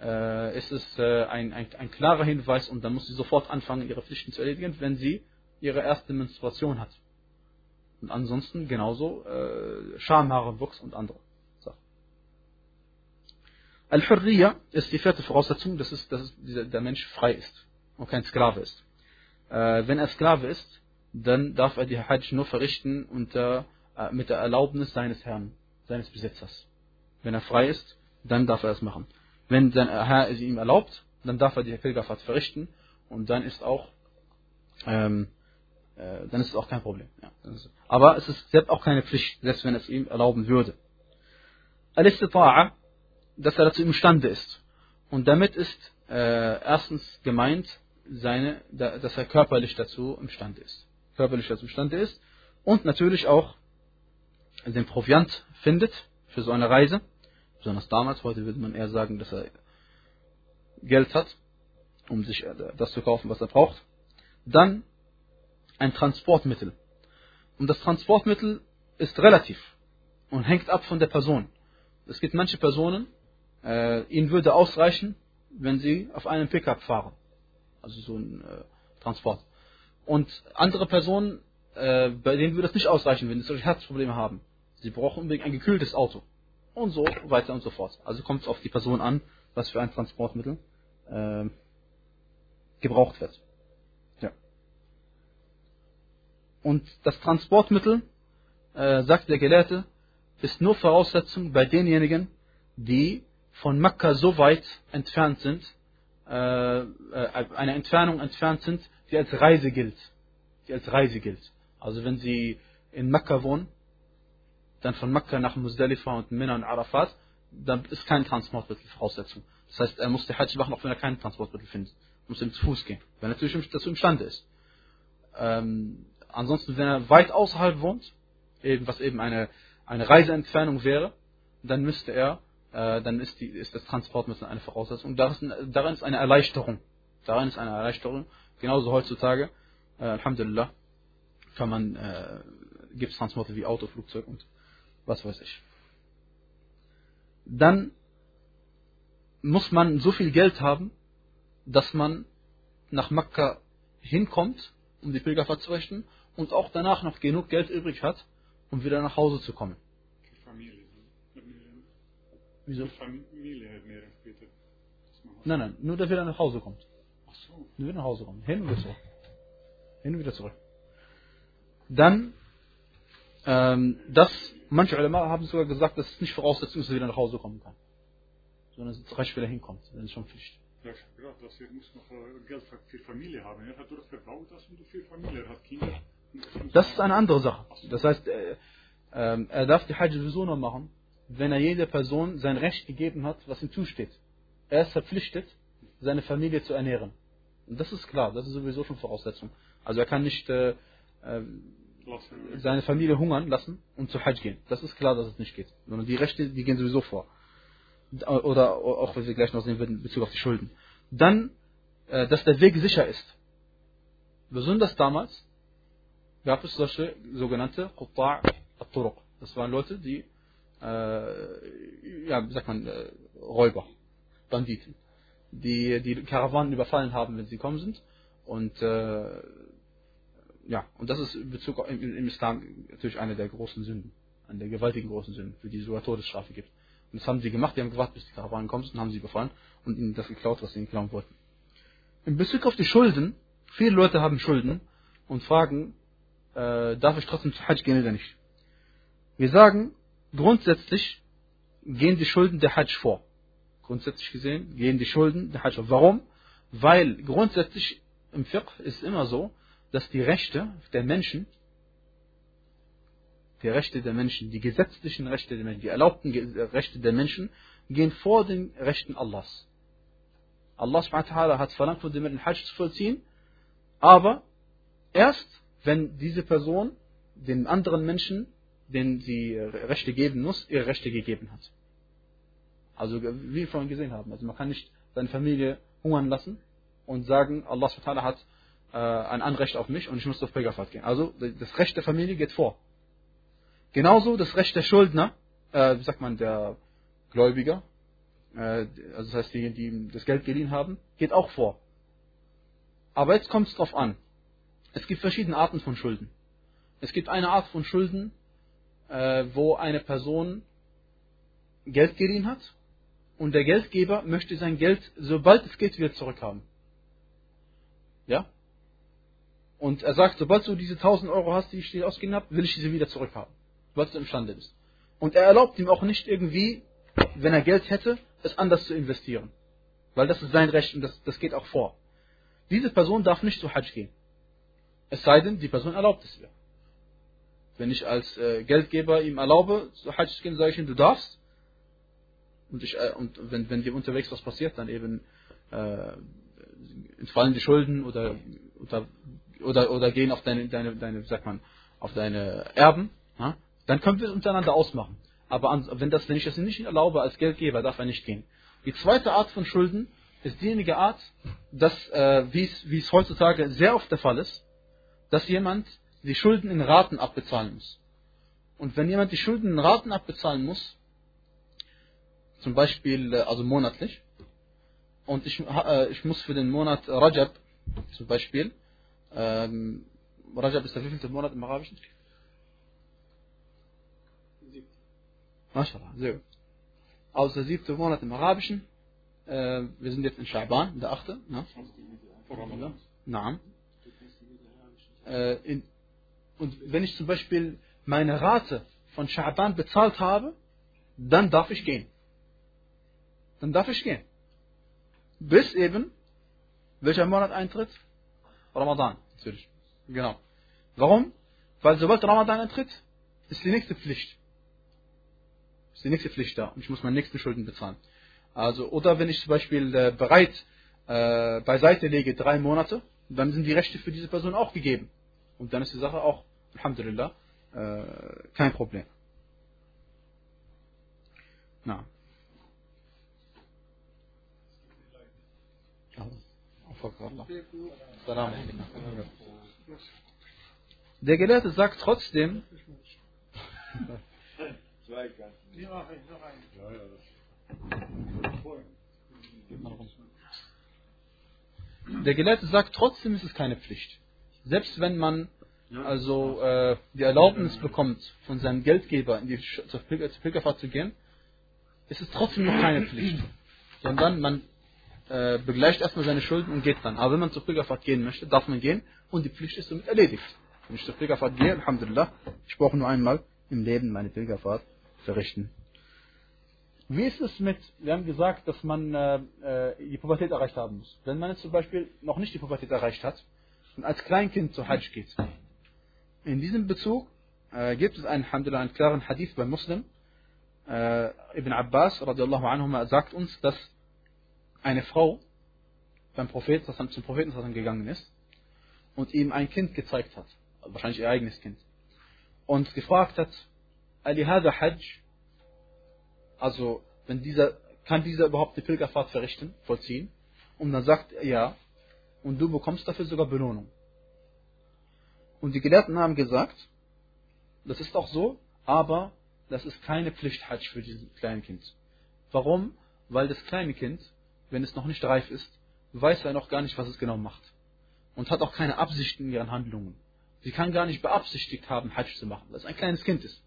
äh, ist es äh, ein, ein, ein, klarer Hinweis und dann muss sie sofort anfangen, ihre Pflichten zu erledigen, wenn sie ihre erste Menstruation hat. Und ansonsten genauso äh, Schamhaarenwuchs und andere Sachen. Al-Hurriya ist die vierte Voraussetzung, dass, es, dass der Mensch frei ist und kein Sklave ist. Äh, wenn er Sklave ist, dann darf er die Hajj nur verrichten unter, äh, mit der Erlaubnis seines Herrn, seines Besitzers. Wenn er frei ist, dann darf er es machen. Wenn sein Herr es ihm erlaubt, dann darf er die Pilgerfahrt verrichten und dann ist auch ähm, äh, dann ist es auch kein Problem. Ja. Aber es ist selbst auch keine Pflicht, selbst wenn es ihm erlauben würde. Al-Istita'a, dass er dazu imstande ist. Und damit ist äh, erstens gemeint, seine, dass er körperlich dazu imstande ist. Körperlich dazu imstande ist und natürlich auch den Proviant findet für so eine Reise. Besonders damals, heute würde man eher sagen, dass er Geld hat, um sich äh, das zu kaufen, was er braucht. Dann ein Transportmittel. Und das Transportmittel ist relativ und hängt ab von der Person. Es gibt manche Personen, äh, ihnen würde ausreichen, wenn sie auf einem Pickup fahren. Also so ein äh, Transport. Und andere Personen, äh, bei denen würde es nicht ausreichen, wenn sie solche Herzprobleme haben. Sie brauchen unbedingt ein gekühltes Auto. Und so weiter und so fort. Also kommt es auf die Person an, was für ein Transportmittel äh, gebraucht wird. Und das Transportmittel, äh, sagt der Gelehrte, ist nur Voraussetzung bei denjenigen, die von Mekka so weit entfernt sind, äh, äh, eine Entfernung entfernt sind, die als Reise gilt. Die als Reise gilt. Also wenn sie in Mekka wohnen, dann von Mekka nach Muzdalifa und Mina und Arafat, dann ist kein Transportmittel Voraussetzung. Das heißt, er muss die Hajj machen, auch wenn er kein Transportmittel findet. Er muss ihm zu Fuß gehen, wenn er natürlich dazu imstande ist. Ähm, Ansonsten, wenn er weit außerhalb wohnt, eben, was eben eine, eine Reiseentfernung wäre, dann müsste er, äh, dann ist, die, ist das Transportmittel eine Voraussetzung. Darin, ist eine Erleichterung. Darin ist eine Erleichterung. Genauso heutzutage, äh, Alhamdulillah, kann man, äh, gibt es Transporte wie Auto, Flugzeug und was weiß ich. Dann muss man so viel Geld haben, dass man nach Mekka hinkommt, um die Pilgerfahrt zu richten und auch danach noch genug Geld übrig hat, um wieder nach Hause zu kommen. Für Familie. Wieso? Für Familie mehr später. Nein, nein, nur dass er wieder nach Hause kommt. Ach so. Nur wieder nach Hause kommt. Hin und wieder zurück. Hin und wieder zurück. Dann, ähm, das, manche Ulema haben sogar gesagt, dass es nicht Voraussetzung ist, dass er wieder nach Hause kommen kann. Sondern dass es reicht, wenn er hinkommt. Das ist schon Pflicht. Ja, dass er muss noch äh, Geld für Familie haben. Er hat doch verbaut das und für Familie. Er hat Kinder. Das ist eine andere Sache. Das heißt, äh, äh, er darf die Hajj sowieso nur machen, wenn er jeder Person sein Recht gegeben hat, was ihm zusteht. Er ist verpflichtet, seine Familie zu ernähren. Und das ist klar, das ist sowieso schon Voraussetzung. Also er kann nicht äh, äh, seine Familie hungern lassen und zu Hajj gehen. Das ist klar, dass es nicht geht. Sondern die Rechte, die gehen sowieso vor. Oder auch, was wir gleich noch sehen werden, in Bezug auf die Schulden. Dann, äh, dass der Weg sicher ist. Besonders damals, gab es solche sogenannte Qutta' al-Turuq. Das waren Leute, die, äh, ja, sagt man, äh, Räuber, Banditen, die die Karawanen überfallen haben, wenn sie gekommen sind. Und äh, ja, und das ist in Bezug auf, im, im, Islam natürlich eine der großen Sünden, eine der gewaltigen großen Sünden, für die es sogar Todesstrafe gibt. Und das haben sie gemacht, die haben gewartet, bis die Karawanen kommen und haben sie überfallen und ihnen das geklaut, was sie ihnen klauen wollten. In Bezug auf die Schulden, viele Leute haben Schulden und fragen, äh, darf ich trotzdem zu Hajj gehen oder nicht? Wir sagen, grundsätzlich gehen die Schulden der Hajj vor. Grundsätzlich gesehen gehen die Schulden der Hajj vor. Warum? Weil grundsätzlich im Fiqh ist immer so, dass die Rechte der Menschen, die Rechte der Menschen, die gesetzlichen Rechte der Menschen, die erlaubten Rechte der Menschen, gehen vor den Rechten Allahs. Allah subhanahu hat verlangt von dem den Hajj zu vollziehen, aber erst, wenn diese Person den anderen Menschen, denen sie Rechte geben muss, ihre Rechte gegeben hat. Also wie wir vorhin gesehen haben, also man kann nicht seine Familie hungern lassen und sagen, Allah subhanahu hat äh, ein Anrecht auf mich und ich muss auf Pilgerfahrt gehen. Also das Recht der Familie geht vor. Genauso das Recht der Schuldner, äh, wie sagt man, der Gläubiger, äh, also das heißt, die, die das Geld geliehen haben, geht auch vor. Aber jetzt kommt es drauf an. Es gibt verschiedene Arten von Schulden. Es gibt eine Art von Schulden, äh, wo eine Person Geld geliehen hat und der Geldgeber möchte sein Geld, sobald es geht, wieder zurückhaben. Ja? Und er sagt, sobald du diese 1000 Euro hast, die ich dir ausgegeben habe, will ich diese wieder zurückhaben. Sobald du imstande bist. Und er erlaubt ihm auch nicht irgendwie, wenn er Geld hätte, es anders zu investieren. Weil das ist sein Recht und das, das geht auch vor. Diese Person darf nicht zu Hajj gehen. Es sei denn, die Person erlaubt es ihr. Wenn ich als äh, Geldgeber ihm erlaube, zu Hajj zu gehen, sage ich ihm, du darfst. Und, ich, äh, und wenn, wenn dir unterwegs was passiert, dann eben äh, entfallen die Schulden oder, oder, oder, oder gehen auf deine, deine, deine, sagt man, auf deine Erben, ja? dann können wir es untereinander ausmachen. Aber an, wenn, das, wenn ich das nicht erlaube als Geldgeber, darf er nicht gehen. Die zweite Art von Schulden ist diejenige Art, dass, äh, wie, es, heutzutage sehr oft der Fall ist, dass jemand die Schulden in Raten abbezahlen muss. Und wenn jemand die Schulden in Raten abbezahlen muss, zum Beispiel äh, also monatlich, und ich, äh, ich muss für den Monat Rajab zum Beispiel, ähm, Rajab ist der wievielte Monat im Arabischen? MashaAllah, sehr gut. Also der siebte Monat im Arabischen, äh, wir sind jetzt in Schaban, der achte, ne? Naam. Äh, in, und wenn ich zum Beispiel meine Rate von Schaban bezahlt habe, dann darf ich gehen. Dann darf ich gehen. Bis eben, welcher Monat eintritt? Ramadan, natürlich. Genau. Warum? Weil sobald Ramadan eintritt, ist die nächste Pflicht. Ist die nächste Pflicht da. Und ich muss meine nächsten Schulden bezahlen. Also, oder wenn ich zum Beispiel äh, bereit äh, beiseite lege, drei Monate, dann sind die Rechte für diese Person auch gegeben. Und dann ist die Sache auch, Alhamdulillah, äh, kein Problem. Na. Der Gelehrte sagt trotzdem, der Gelehrte sagt trotzdem ist es keine Pflicht. Selbst wenn man also äh, die Erlaubnis bekommt, von seinem Geldgeber in die zur Pilgerfahrt zu gehen, ist es trotzdem noch keine Pflicht. Sondern man äh, begleicht erstmal seine Schulden und geht dann. Aber wenn man zur Pilgerfahrt gehen möchte, darf man gehen und die Pflicht ist somit erledigt. Wenn ich zur Pilgerfahrt gehe, Alhamdulillah, ich brauche nur einmal im Leben meine Pilgerfahrt verrichten. Wie ist es mit, wir haben gesagt, dass man äh, äh, die Pubertät erreicht haben muss. Wenn man jetzt zum Beispiel noch nicht die Pubertät erreicht hat und als Kleinkind zur Hajj geht. In diesem Bezug äh, gibt es einen, Alhamdulillah, einen klaren Hadith bei Muslim. Äh, Ibn Abbas radiallahu anhu sagt uns, dass eine Frau beim Propheten, zum Propheten gegangen ist und ihm ein Kind gezeigt hat, wahrscheinlich ihr eigenes Kind, und gefragt hat, Alihada Hajj, also wenn dieser, kann dieser überhaupt die Pilgerfahrt verrichten, vollziehen? Und dann sagt er ja, und du bekommst dafür sogar Belohnung. Und die Gelehrten haben gesagt, das ist auch so, aber das ist keine Pflicht Hajj für dieses kleine Kind. Warum? Weil das kleine Kind wenn es noch nicht reif ist, weiß er noch gar nicht, was es genau macht. Und hat auch keine Absichten in ihren Handlungen. Sie kann gar nicht beabsichtigt haben, Hajj zu machen, weil es ein kleines Kind ist.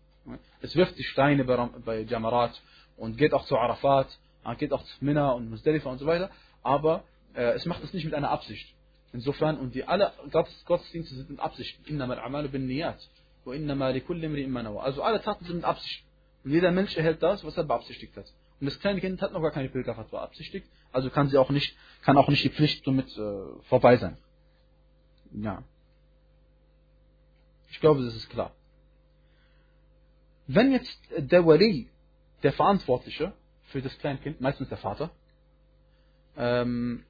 Es wirft die Steine bei Jamarat und geht auch zu Arafat, geht auch zu Minna und Muzdalifa und so weiter, aber äh, es macht es nicht mit einer Absicht. Insofern, und die alle Gottes, Gottesdienste sind mit Absicht. Innama al-amalu bin niyat. Wa innama li kulli imri Also alle Taten sind mit Absicht. Und jeder Mensch erhält das, was er beabsichtigt hat. Und das kleine Kind hat noch gar keine Pilgerfahrt beabsichtigt, also kann sie auch nicht, kann auch nicht die Pflicht somit äh, vorbei sein. Ja. Ich glaube, das ist klar. Wenn jetzt der Wali, der Verantwortliche für das Kleinkind, meistens der Vater, ähm,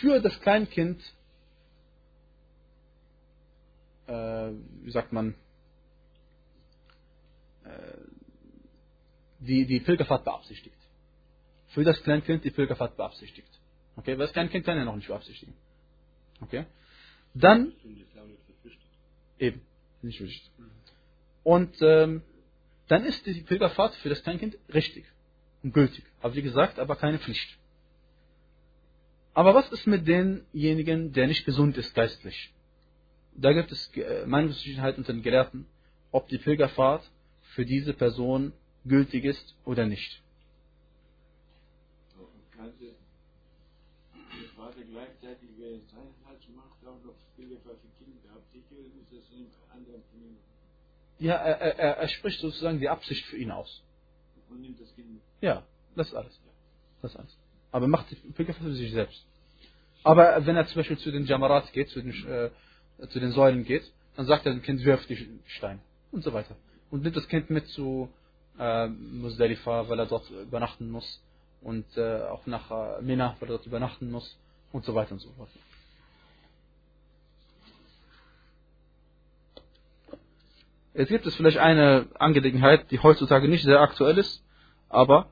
für das Kleinkind, äh, wie sagt man, äh, die, die Pilgerfahrt beabsichtigt. Für das Kleinkind die Pilgerfahrt beabsichtigt. Okay, weil das Kleinkind kann ja noch nicht beabsichtigen. Okay? Dann, eben, nicht verpflichtet. Und ähm, dann ist die Pilgerfahrt für das Kleinkind richtig und gültig. Aber wie gesagt, aber keine Pflicht. Aber was ist mit denjenigen, der nicht gesund ist geistlich? Da gibt es äh, Meinungsverschiedenheit unter den Gelehrten, ob die Pilgerfahrt für diese Person gültig ist oder nicht. Ja, er, er, er spricht sozusagen die Absicht für ihn aus. Und nimmt das Kind mit. Ja, das ist alles. Das ist alles. Aber macht die Pilgerfahrt für sich selbst. Aber wenn er zum Beispiel zu den Jamarat geht, zu den, äh, zu den Säulen geht, dann sagt er dem Kind, wirf die Steine und so weiter. Und nimmt das Kind mit zu äh, Muzdalifa, weil er dort übernachten muss. Und äh, auch nach äh, Mina, weil er dort übernachten muss. Und so weiter und so fort. Jetzt gibt es vielleicht eine Angelegenheit, die heutzutage nicht sehr aktuell ist, aber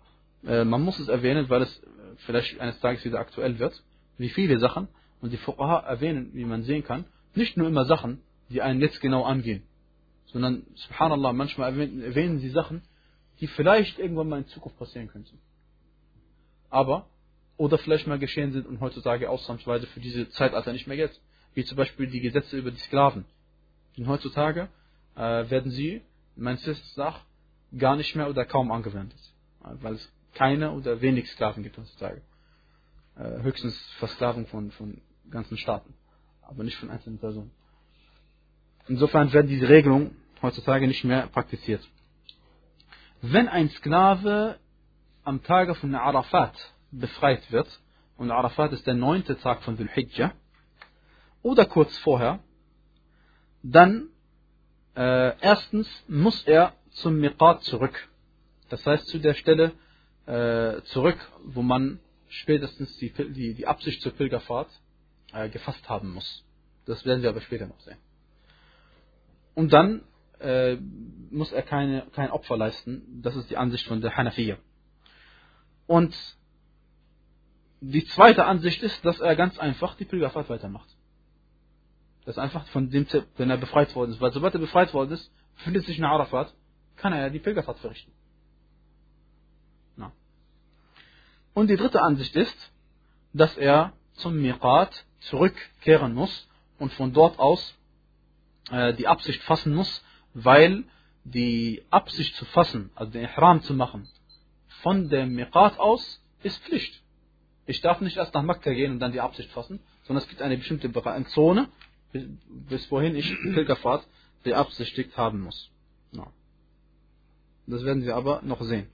äh, man muss es erwähnen, weil es vielleicht eines Tages wieder aktuell wird, wie viele Sachen, und die Fuqaha erwähnen, wie man sehen kann, nicht nur immer Sachen, die einen jetzt genau angehen, sondern, subhanallah, manchmal erwähnen, erwähnen sie Sachen, die vielleicht irgendwann mal in Zukunft passieren könnten. Aber, oder vielleicht mal geschehen sind und heutzutage ausnahmsweise für diese Zeitalter nicht mehr jetzt. Wie zum Beispiel die Gesetze über die Sklaven. Denn heutzutage äh, werden sie, meines Wissens nach, gar nicht mehr oder kaum angewendet. Weil es keine oder wenig Sklaven gibt heutzutage. Äh, höchstens Versklavung von, von ganzen Staaten. Aber nicht von einzelnen Personen. Insofern werden diese Regelungen heutzutage nicht mehr praktiziert. Wenn ein Sklave am Tage von Arafat befreit wird, und Arafat ist der neunte Tag von Dhul Hijjah, oder kurz vorher, dann äh, erstens muss er zum Miqat zurück. Das heißt zu der Stelle äh, zurück, wo man spätestens die, die, die Absicht zur Pilgerfahrt äh, gefasst haben muss. Das werden wir aber später noch sehen. Und dann äh, muss er keine, kein Opfer leisten. Das ist die Ansicht von der Hanafiya. Und die zweite Ansicht ist, dass er ganz einfach die Pilgerfahrt weitermacht. Das ist einfach von dem Tipp, wenn er befreit worden ist. Weil sobald er befreit worden ist, befindet sich in Arafat, kann er ja die Pilgerfahrt verrichten. Na. Und die dritte Ansicht ist, dass er zum Miqat zurückkehren muss und von dort aus äh, die Absicht fassen muss, weil die Absicht zu fassen, also den Ihram zu machen, von dem Miqat aus, ist Pflicht. Ich darf nicht erst nach Mekka gehen und dann die Absicht fassen, sondern es gibt eine bestimmte Zone, bis wohin ich Pilgerfahrt beabsichtigt haben muss. Das werden wir aber noch sehen.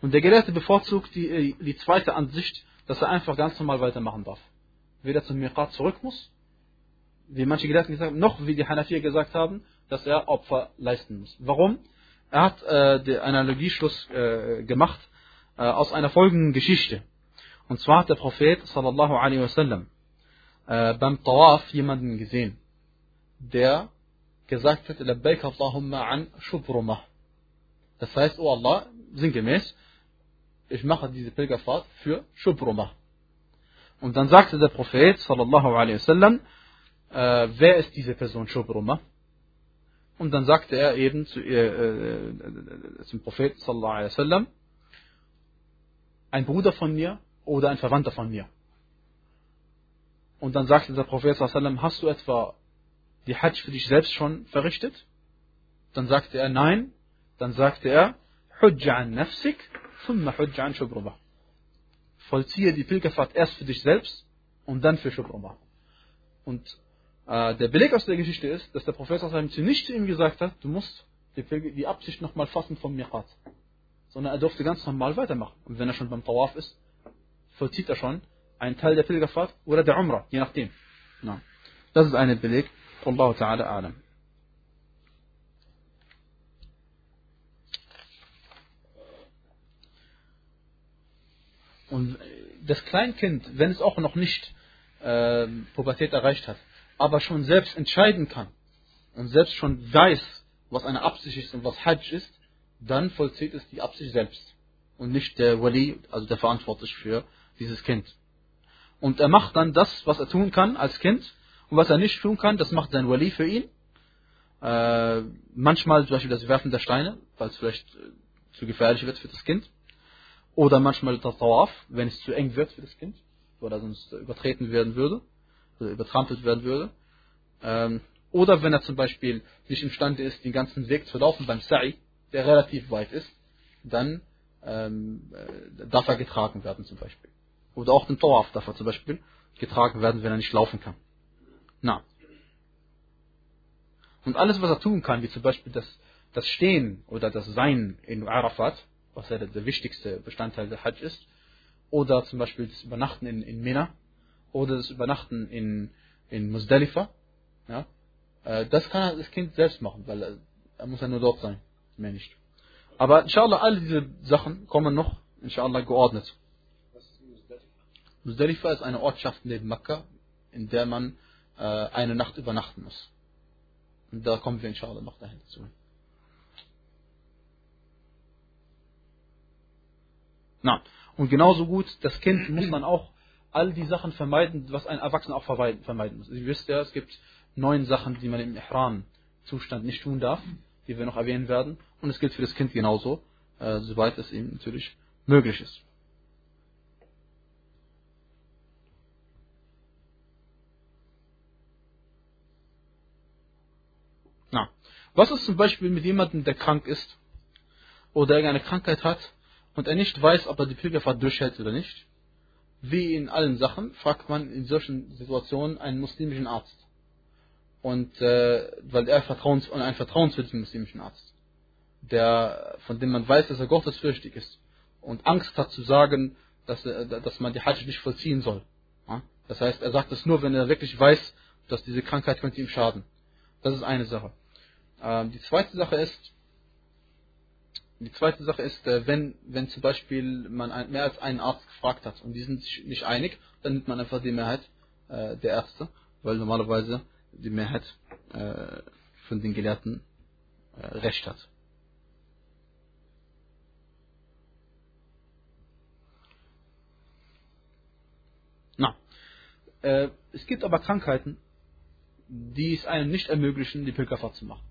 Und der Gelehrte bevorzugt die, äh, die zweite Ansicht, dass er einfach ganz normal weitermachen darf. Weder zum Miqat zurück muss, wie manche Gelehrten gesagt haben, noch wie die Hanafier gesagt haben, dass er Opfer leisten muss. Warum? Er hat äh, den Analogieschluss äh, gemacht äh, aus einer folgenden Geschichte. Und zwar hat der Prophet sallallahu alaihi wasallam äh, beim Tawaf jemanden gesehen, der gesagt hat, Labbaik Allahumma an Shubrumah. Das heißt, oh Allah, sinngemäß, ich mache diese Pilgerfahrt für Shubruma. Und dann sagte der Prophet sallallahu alaihi wasallam, äh, wer ist diese Person Shubruma? Und dann sagte er eben zu, äh, äh, zum Prophet sallallahu alaihi wasallam, ein Bruder von mir oder ein Verwandter von mir. Und dann sagte der Prophet sallallahu alaihi wasallam, hast du etwa die Hajj für dich selbst schon verrichtet? Dann sagte er nein. Dann sagte er, Hujja an nafsik, thumma hujja an shubrubah. Vollziehe die Pilgerfahrt erst für dich selbst und dann für Shubrubah. Und äh, der Beleg aus der Geschichte ist, dass der Prophet nicht zu ihm gesagt hat, du musst die, Pilger, die Absicht nochmal fassen vom Miqat. Sondern er durfte ganz normal weitermachen. Und wenn er schon beim Tawaf ist, vollzieht er schon einen Teil der Pilgerfahrt oder der Umrah, je nachdem. Ja. Das ist ein Beleg. Wallahu ta'ala a'lam. Und das Kleinkind, wenn es auch noch nicht äh, Pubertät erreicht hat, aber schon selbst entscheiden kann und selbst schon weiß, was eine Absicht ist und was Hajj ist, dann vollzieht es die Absicht selbst und nicht der Wali, also der verantwortlich für dieses Kind. Und er macht dann das, was er tun kann als Kind und was er nicht tun kann, das macht sein Wali für ihn. Äh, manchmal zum Beispiel das Werfen der Steine, weil es vielleicht äh, zu gefährlich wird für das Kind. Oder manchmal der Tawaf, wenn es zu eng wird für das Kind, oder sonst übertreten werden würde, oder übertrampelt werden würde. Ähm, oder wenn er zum Beispiel nicht imstande ist, den ganzen Weg zu laufen beim Sa'i, der relativ weit ist, dann ähm, äh, darf er getragen werden zum Beispiel. Oder auch den Tawaf darf er zum Beispiel getragen werden, wenn er nicht laufen kann. Na. Und alles, was er tun kann, wie zum Beispiel das, das Stehen oder das Sein in Arafat, was ja der, wichtigste Bestandteil der Hajj ist, oder zum Beispiel das Übernachten in, in Mina, oder das Übernachten in, in Muzdalifa, ja, äh, das kann das Kind selbst machen, weil er, er muss ja nur dort sein, mehr nicht. Aber inshallah, all diese Sachen kommen noch, inshallah, geordnet. Muzdalifa ist eine Ortschaft neben Mekka, in der man äh, eine Nacht übernachten muss. Und da kommen wir inshallah noch dahin zu. Na, und genauso gut, das Kind muss dann auch all die Sachen vermeiden, was ein Erwachsener auch vermeiden, vermeiden muss. Ihr wisst ja, es gibt neun Sachen, die man im Ihram-Zustand nicht tun darf, die wir noch erwähnen werden. Und es gilt für das Kind genauso, äh, soweit es ihm natürlich möglich ist. Na, was ist zum Beispiel mit jemandem, der krank ist oder irgendeine Krankheit hat und er nicht weiß, ob er die Pilgerfahrt durchhält oder nicht? Wie in allen Sachen fragt man in solchen Situationen einen muslimischen Arzt. Und äh, weil er vertrauens, einen vertrauenswürdigen muslimischen Arzt, der, von dem man weiß, dass er gottesfürchtig ist und Angst hat zu sagen, dass, dass man die Hajj nicht vollziehen soll. Das heißt, er sagt es nur, wenn er wirklich weiß, dass diese Krankheit könnte ihm schaden. Das ist eine Sache. Ähm, die zweite Sache ist, die zweite Sache ist, äh, wenn, wenn zum Beispiel man mehr als einen Arzt gefragt hat und die sind sich nicht einig, dann nimmt man einfach die Mehrheit äh, der Ärzte, weil normalerweise die Mehrheit äh, von den Gelehrten Recht hat. Na, es gibt aber Krankheiten, die es einem nicht ermöglichen, die Pilgerfahrt zu machen.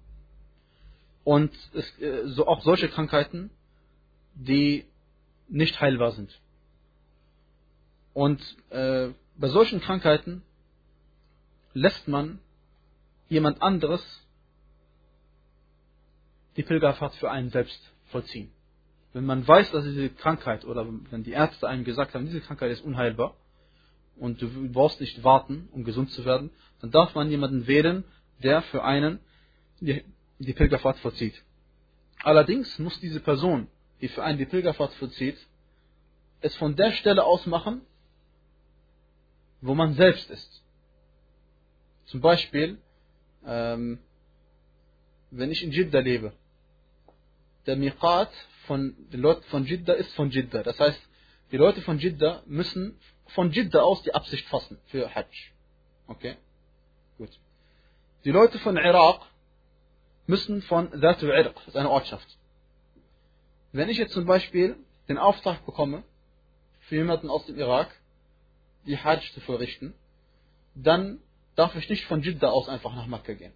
Und es, äh, so auch solche Krankheiten, die nicht heilbar sind. Und äh, bei solchen Krankheiten lässt man jemand anderes die Pilgerfahrt für einen selbst vollziehen. Wenn man weiß, dass diese Krankheit oder wenn die Ärzte einem gesagt haben, diese Krankheit ist unheilbar und du brauchst nicht warten, um gesund zu werden, dann darf man jemanden wählen, der für einen die, die Pilgerfahrt vollzieht. Allerdings muss diese Person, die für einen die Pilgerfahrt vollzieht, es von der Stelle aus machen, wo man selbst ist. Zum Beispiel, ähm, wenn ich in Jeddah lebe, der Miqat von den Leuten von Jeddah ist von Jeddah. Das heißt, die Leute von Jeddah müssen von Jeddah aus die Absicht fassen für Hajj. Okay? Gut. Die Leute von Irak müssen von Dhatul Irq, das ist eine Ortschaft. Wenn ich jetzt zum Beispiel den Auftrag bekomme, für jemanden aus dem Irak, die Hajj zu verrichten, dann darf ich nicht von Jeddah aus einfach nach Mekka gehen,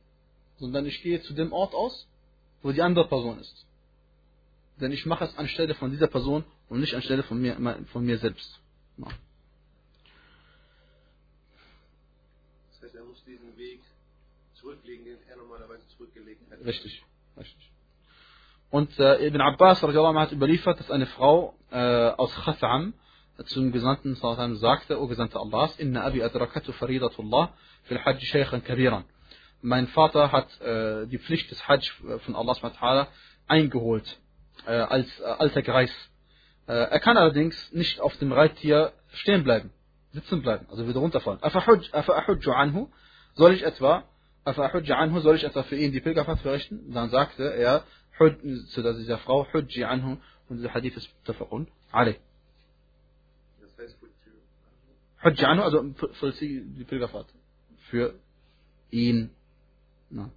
sondern ich gehe zu dem Ort aus, wo die andere Person ist. Denn ich mache es anstelle von dieser Person und nicht anstelle von mir, von mir selbst. Ja. Das heißt, er muss diesen Weg zurücklegen, den er normalerweise zurückgelegt hätte. Richtig, richtig. Und äh, Ibn Abbas hat überliefert, dass eine Frau äh, aus Khat'am zum Gesandten sallallahu sagte, O Gesandte Allahs, Inna Abi adrakatu faridatullah fil Hajj shaykhan kabiran. Mein Vater hat äh, die Pflicht des Hajj von Allah eingeholt, äh, als äh, alter Greis. Äh, er kann allerdings nicht auf dem Reittier stehen bleiben, sitzen bleiben, also wieder runterfallen. Soll ich etwa, anhu, soll ich etwa für ihn die Pilgerfahrt verrichten? Dann sagte er, zu dieser Frau, hujji anhu, und dieser Hadith ist tafaqun, ali. Hujji anhu, also vollziehe die Pilgerfahrt. Für ihn. Na.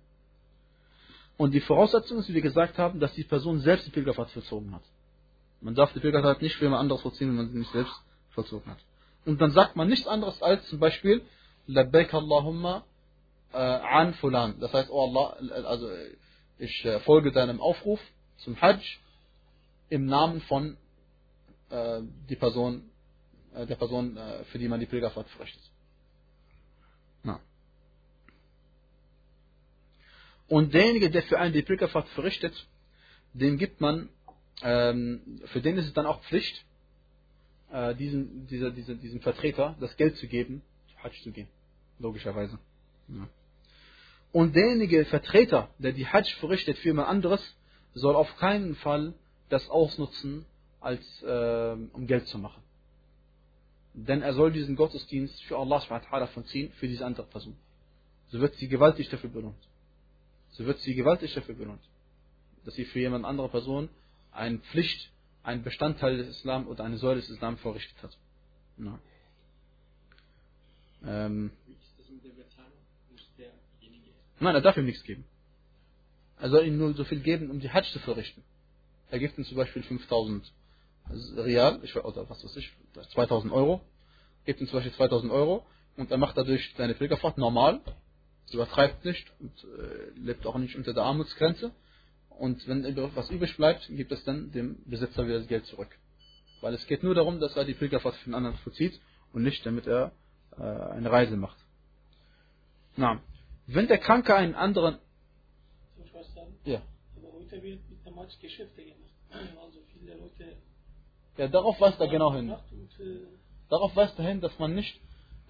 Und die Voraussetzung ist, wie wir gesagt haben, dass die Person selbst die Pilgerfahrt vollzogen hat. Man darf die Pilgerfahrt nicht für jemand anderes vollziehen, wenn man sie nicht selbst vollzogen hat. Und dann sagt man nichts anderes als zum Beispiel, Labbaik Allahumma äh, an Fulan. Das heißt, oh Allah, also ich äh, folge deinem Aufruf zum Hajj im Namen von äh, die Person, äh, der Person, äh, für die man die Pilgerfahrt verrichtet. Na. Und derjenige, der für einen die Pilgerfahrt verrichtet, dem gibt man, ähm, für den ist es dann auch Pflicht, äh, diesem, dieser, dieser, diesem Vertreter das Geld zu geben, Hajj zu gehen. Logischerweise. Ja. Und derjenige Vertreter, der die Hajj verrichtet für jemand anderes, soll auf keinen Fall das ausnutzen, als äh, um Geld zu machen. Denn er soll diesen Gottesdienst für Allah subhanahu vollziehen, für diese andere Person. So wird sie gewaltig dafür belohnt. So wird sie gewaltig dafür belohnt. Dass sie für jemand andere Person eine Pflicht, einen Bestandteil des Islam oder eine Säule des Islam verrichtet hat. Ja. Ähm, Wie ist das mit der Bezahlung? Muss derjenige Nein, er darf ihm nichts geben. Er soll ihm nur so viel geben, um die Hajj zu verrichten. Er gibt ihm zum Beispiel 5000 Real, ich oder was weiß ich, 2000 Euro, gibt ihm zum Beispiel 2000 Euro und er macht dadurch seine Pilgerfahrt normal, übertreibt nicht und äh, lebt auch nicht unter der Armutsgrenze. Und wenn was übrig bleibt, gibt es dann dem Besitzer wieder das Geld zurück. Weil es geht nur darum, dass er die Pilgerfahrt für den anderen vollzieht und nicht damit er äh, eine Reise macht. Na, wenn der Kranke einen anderen, ja, Aber heute wird mit dem Match Geschäfte gemacht. Also viele Leute ja, darauf weist er genau hin. Äh, Darauf weist er hin, dass man nicht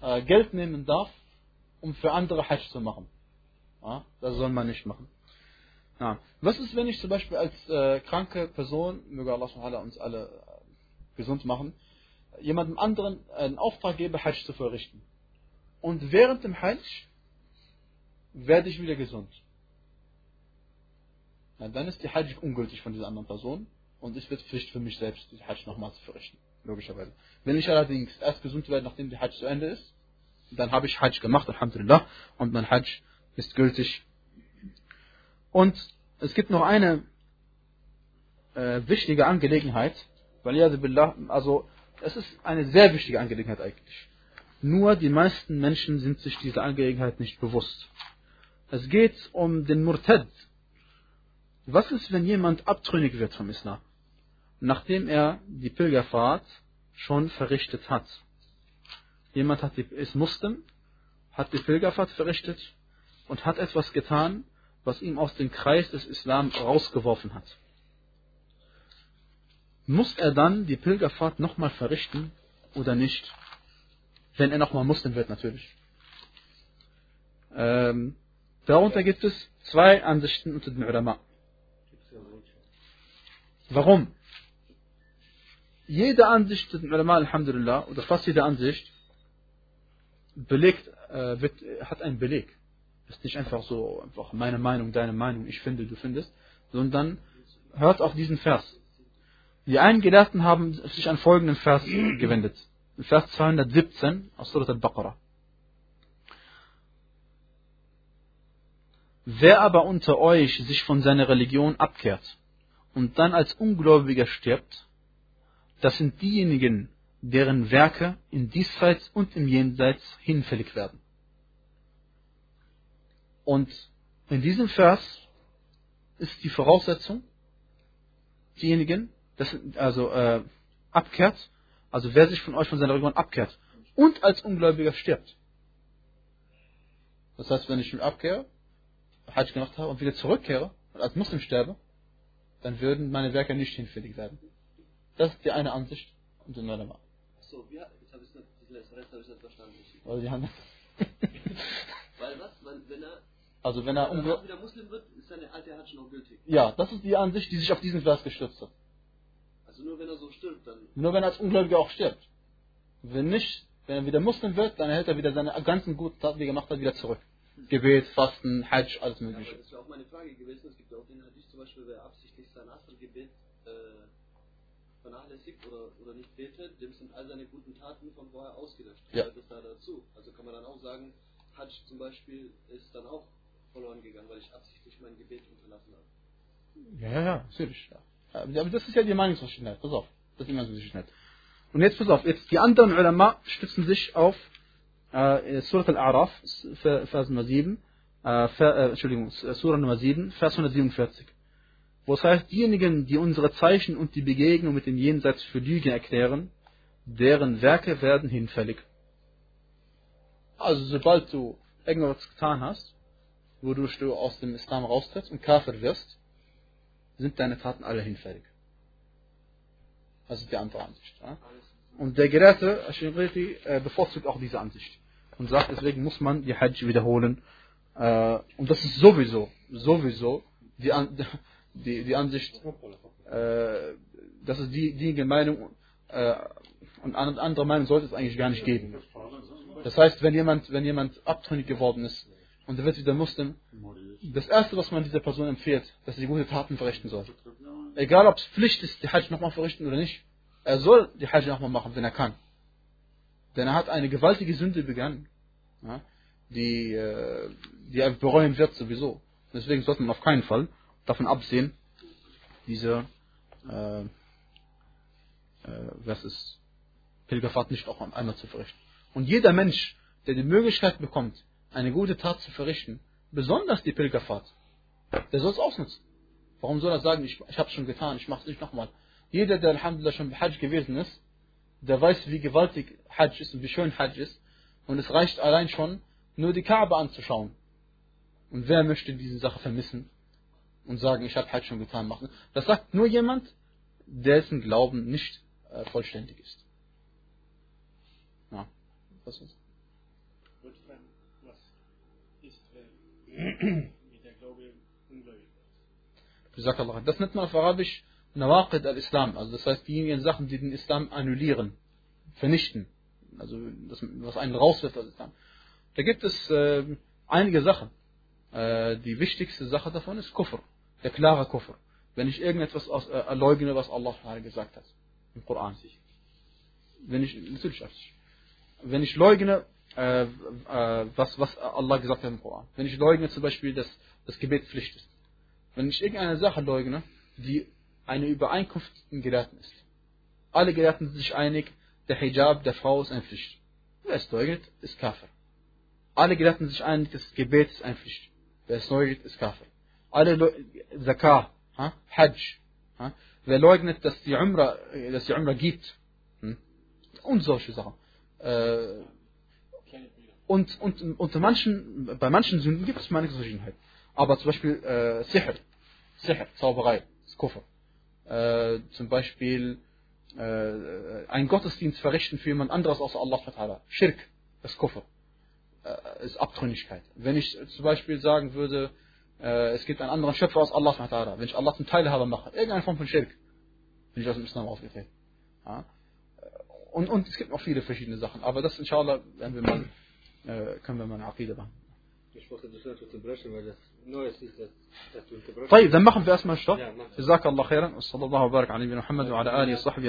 äh, Geld nehmen darf, um für andere Hajj zu machen. Ja, das soll man nicht machen. Ja. Was ist, wenn ich zum Beispiel als äh, kranke Person, möge Allah subhanahu uns alle äh, gesund machen, jemandem anderen einen Auftrag gebe, Hajj zu verrichten. Und während dem Hajj werde ich wieder gesund. Ja, dann ist die Hajj ungültig von dieser anderen Person und es wird Pflicht für mich selbst, die Hajj nochmal zu verrichten. Logischerweise. Wenn ich allerdings erst gesund werde, nachdem die Hajj zu Ende ist, dann habe ich Hajj gemacht, Alhamdulillah, und mein Hajj ist gültig. Und es gibt noch eine äh, wichtige Angelegenheit, weil ja, also es ist eine sehr wichtige Angelegenheit eigentlich. Nur die meisten Menschen sind sich dieser Angelegenheit nicht bewusst. Es geht um den Murtad. Was ist, wenn jemand abtrünnig wird vom Islam, nachdem er die Pilgerfahrt schon verrichtet hat? Jemand hat die, ist Muslim, hat die Pilgerfahrt verrichtet und hat etwas getan, was ihn aus dem Kreis des Islam rausgeworfen hat. Muss er dann die Pilgerfahrt nochmal verrichten oder nicht? Wenn er nochmal Muslim wird, natürlich. Ähm, darunter gibt es zwei Ansichten unter den Ulama. Warum? Jede Ansicht unter den Ulama, Alhamdulillah, oder fast jede Ansicht, belegt, äh, wird, hat einen Beleg. Ist nicht einfach so, einfach meine Meinung, deine Meinung, ich finde, du findest, sondern hört auf diesen Vers. Die einen Gelehrten haben sich an folgenden Vers gewendet. Vers 217 aus Surat al-Baqarah. Wer aber unter euch sich von seiner Religion abkehrt und dann als Ungläubiger stirbt, das sind diejenigen, deren Werke in diesseits und im Jenseits hinfällig werden. Und in diesem Vers ist die Voraussetzung, diejenigen, das also äh, abkehrt, also wer sich von euch von seiner Religion abkehrt und als Ungläubiger stirbt. Das heißt, wenn ich mich abkehre, Hajj gemacht habe und wieder zurückkehre und als Muslim sterbe, dann würden meine Werke nicht hinfällig werden. Das ist die eine Ansicht und den Ulama. So, ja, jetzt habe ich nicht, das Rest habe ich nicht verstanden. Weil die haben, Weil was? Weil, wenn er also wenn er ungl- wieder Muslim wird, ist seine alte Hajj noch gültig. ja, das ist die Ansicht, die sich auf diesen Vers gestürzt hat. Also nur wenn er so stirbt, dann. Nur wenn er als Ungläubiger auch stirbt. Wenn nicht, wenn er wieder Muslim wird, dann erhält er wieder seine ganzen guten Taten, die er gemacht hat, wieder zurück. Gebet, Fasten, Hajj, alles Ja, mögliche. aber das wäre auch meine Frage gewesen. Es gibt ja auch den Hadith zum Beispiel, wer absichtlich sein Asr-Gebet äh, vernachlässigt oder, oder nicht betet, dem sind all seine guten Taten von vorher ausgelöscht. Ja. Das da dazu. Also kann man dann auch sagen, Hajj zum Beispiel ist dann auch verloren gegangen, weil ich absichtlich mein Gebet unterlassen habe. Ja, ja, ja, natürlich. Ja. Aber das ist ja die Meinungsverschiedenheit. Pass auf. Das ist die Meinungsverschiedenheit. Und jetzt pass auf, jetzt die anderen Ulama stützen sich auf äh, Surat Al-A'raf, Vers Nummer 7, äh, äh, Entschuldigung, Surah Nummer 7, Vers 147. Wo es heißt, diejenigen, die unsere Zeichen und die Begegnung mit dem Jenseits für Lügen erklären, deren Werke werden hinfällig. Also sobald du irgendwas getan hast, wodurch du aus dem Islam raustrittst und Kafir wirst, sind deine Taten alle hinfällig. Das ist die andere Ansicht. Ja? Und der Gelehrte, Ashimriti, äh, bevorzugt auch diese Ansicht. Und sagt, deswegen muss man die Hajj wiederholen. Äh, und das ist sowieso, sowieso die, An die, die Ansicht, äh, das ist die, die Meinung, äh, und eine andere Meinung sollte es eigentlich gar nicht geben. Das heißt, wenn jemand, wenn jemand abtrünnig geworden ist und er wird wieder Muslim, das erste, was man dieser Person empfiehlt, dass sie gute Taten verrichten soll. Egal, ob es Pflicht ist, die Hajj nochmal verrichten oder nicht. Er soll die Hajj nochmal machen, wenn er kann. Denn er hat eine gewaltige Sünde begangen, ja, die, äh, die er bereuen wird sowieso. Deswegen sollte man auf keinen Fall davon absehen, diese, äh, äh, ist, Pilgerfahrt nicht auch einmal zu verrichten. Und jeder Mensch, der die Möglichkeit bekommt, eine gute Tat zu verrichten, besonders die Pilgerfahrt, der soll es ausnutzen. Warum soll er sagen, ich, ich habe es schon getan, ich mache es nicht nochmal? Jeder, der Alhamdulillah schon bei Hajj gewesen ist, der weiß, wie gewaltig Hajj ist und wie schön Hajj ist. Und es reicht allein schon, nur die Kaaba anzuschauen. Und wer möchte diese Sache vermissen und sagen, ich habe Hajj schon getan, machen? Das sagt nur jemand, dessen Glauben nicht äh, vollständig ist. Ja, das ist. Ich wollte fragen, was ist, wenn wie der Glaube ungläubig ist? Das nennt man auf Arabisch Nawaqid al-Islam. Also das heißt diejenigen Sachen, die den Islam annullieren, vernichten. Also das, was einen rauswirft aus Islam. Da gibt es äh, einige Sachen. Äh, die wichtigste Sache davon ist Kufr. Der klare Kufr. Wenn ich irgendetwas aus, äh, leugne, was Allah gesagt hat. Im Koran. Wenn ich, natürlich. Wenn ich leugne, äh, äh, was, was Allah gesagt hat im Koran. Wenn ich leugne zum Beispiel, dass das Gebet Pflicht ist. Wenn ich irgendeine Sache leugne, die eine Übereinkunft in Gelehrten ist. Alle Gelehrten sind sich einig, der Hijab der Frau ist eine Pflicht. Wer es leugnet, ist Kafir. Alle Gelehrten sind sich einig, das Gebet ist eine Pflicht. Wer es leugnet, ist Kafir. Alle Leu Zakah, ha? Hajj. Ha? Wer leugnet, dass die Umrah, dass die Umrah gibt. Hm? Und solche Sachen. Äh, und, und, unter manchen, bei manchen Sünden gibt es Meinungsverschiedenheit. Aber zum Beispiel äh, Sihr, Sihr, Zauberei, Kufr. Äh, zum Beispiel äh, einen Gottesdienst verrichten für jemand anderes außer Allah, Schirk, ist Kufr, äh, ist Abtrünnigkeit. Wenn ich zum Beispiel sagen würde, äh, es gibt einen anderen Schöpfer aus Allah, wenn ich Allah zum Teilhaber mache, irgendeine Form von Schirk, bin ich aus dem Islam aufgetreten. Ja? Und, und es gibt noch viele verschiedene Sachen, aber das inshallah werden wir mal, äh, können wir mal eine Aqida machen. طيب erstmal Stopp Ja, mach. جزاك الله خيرا وصلى الله وبارك على نبينا محمد وعلى آله وصحبه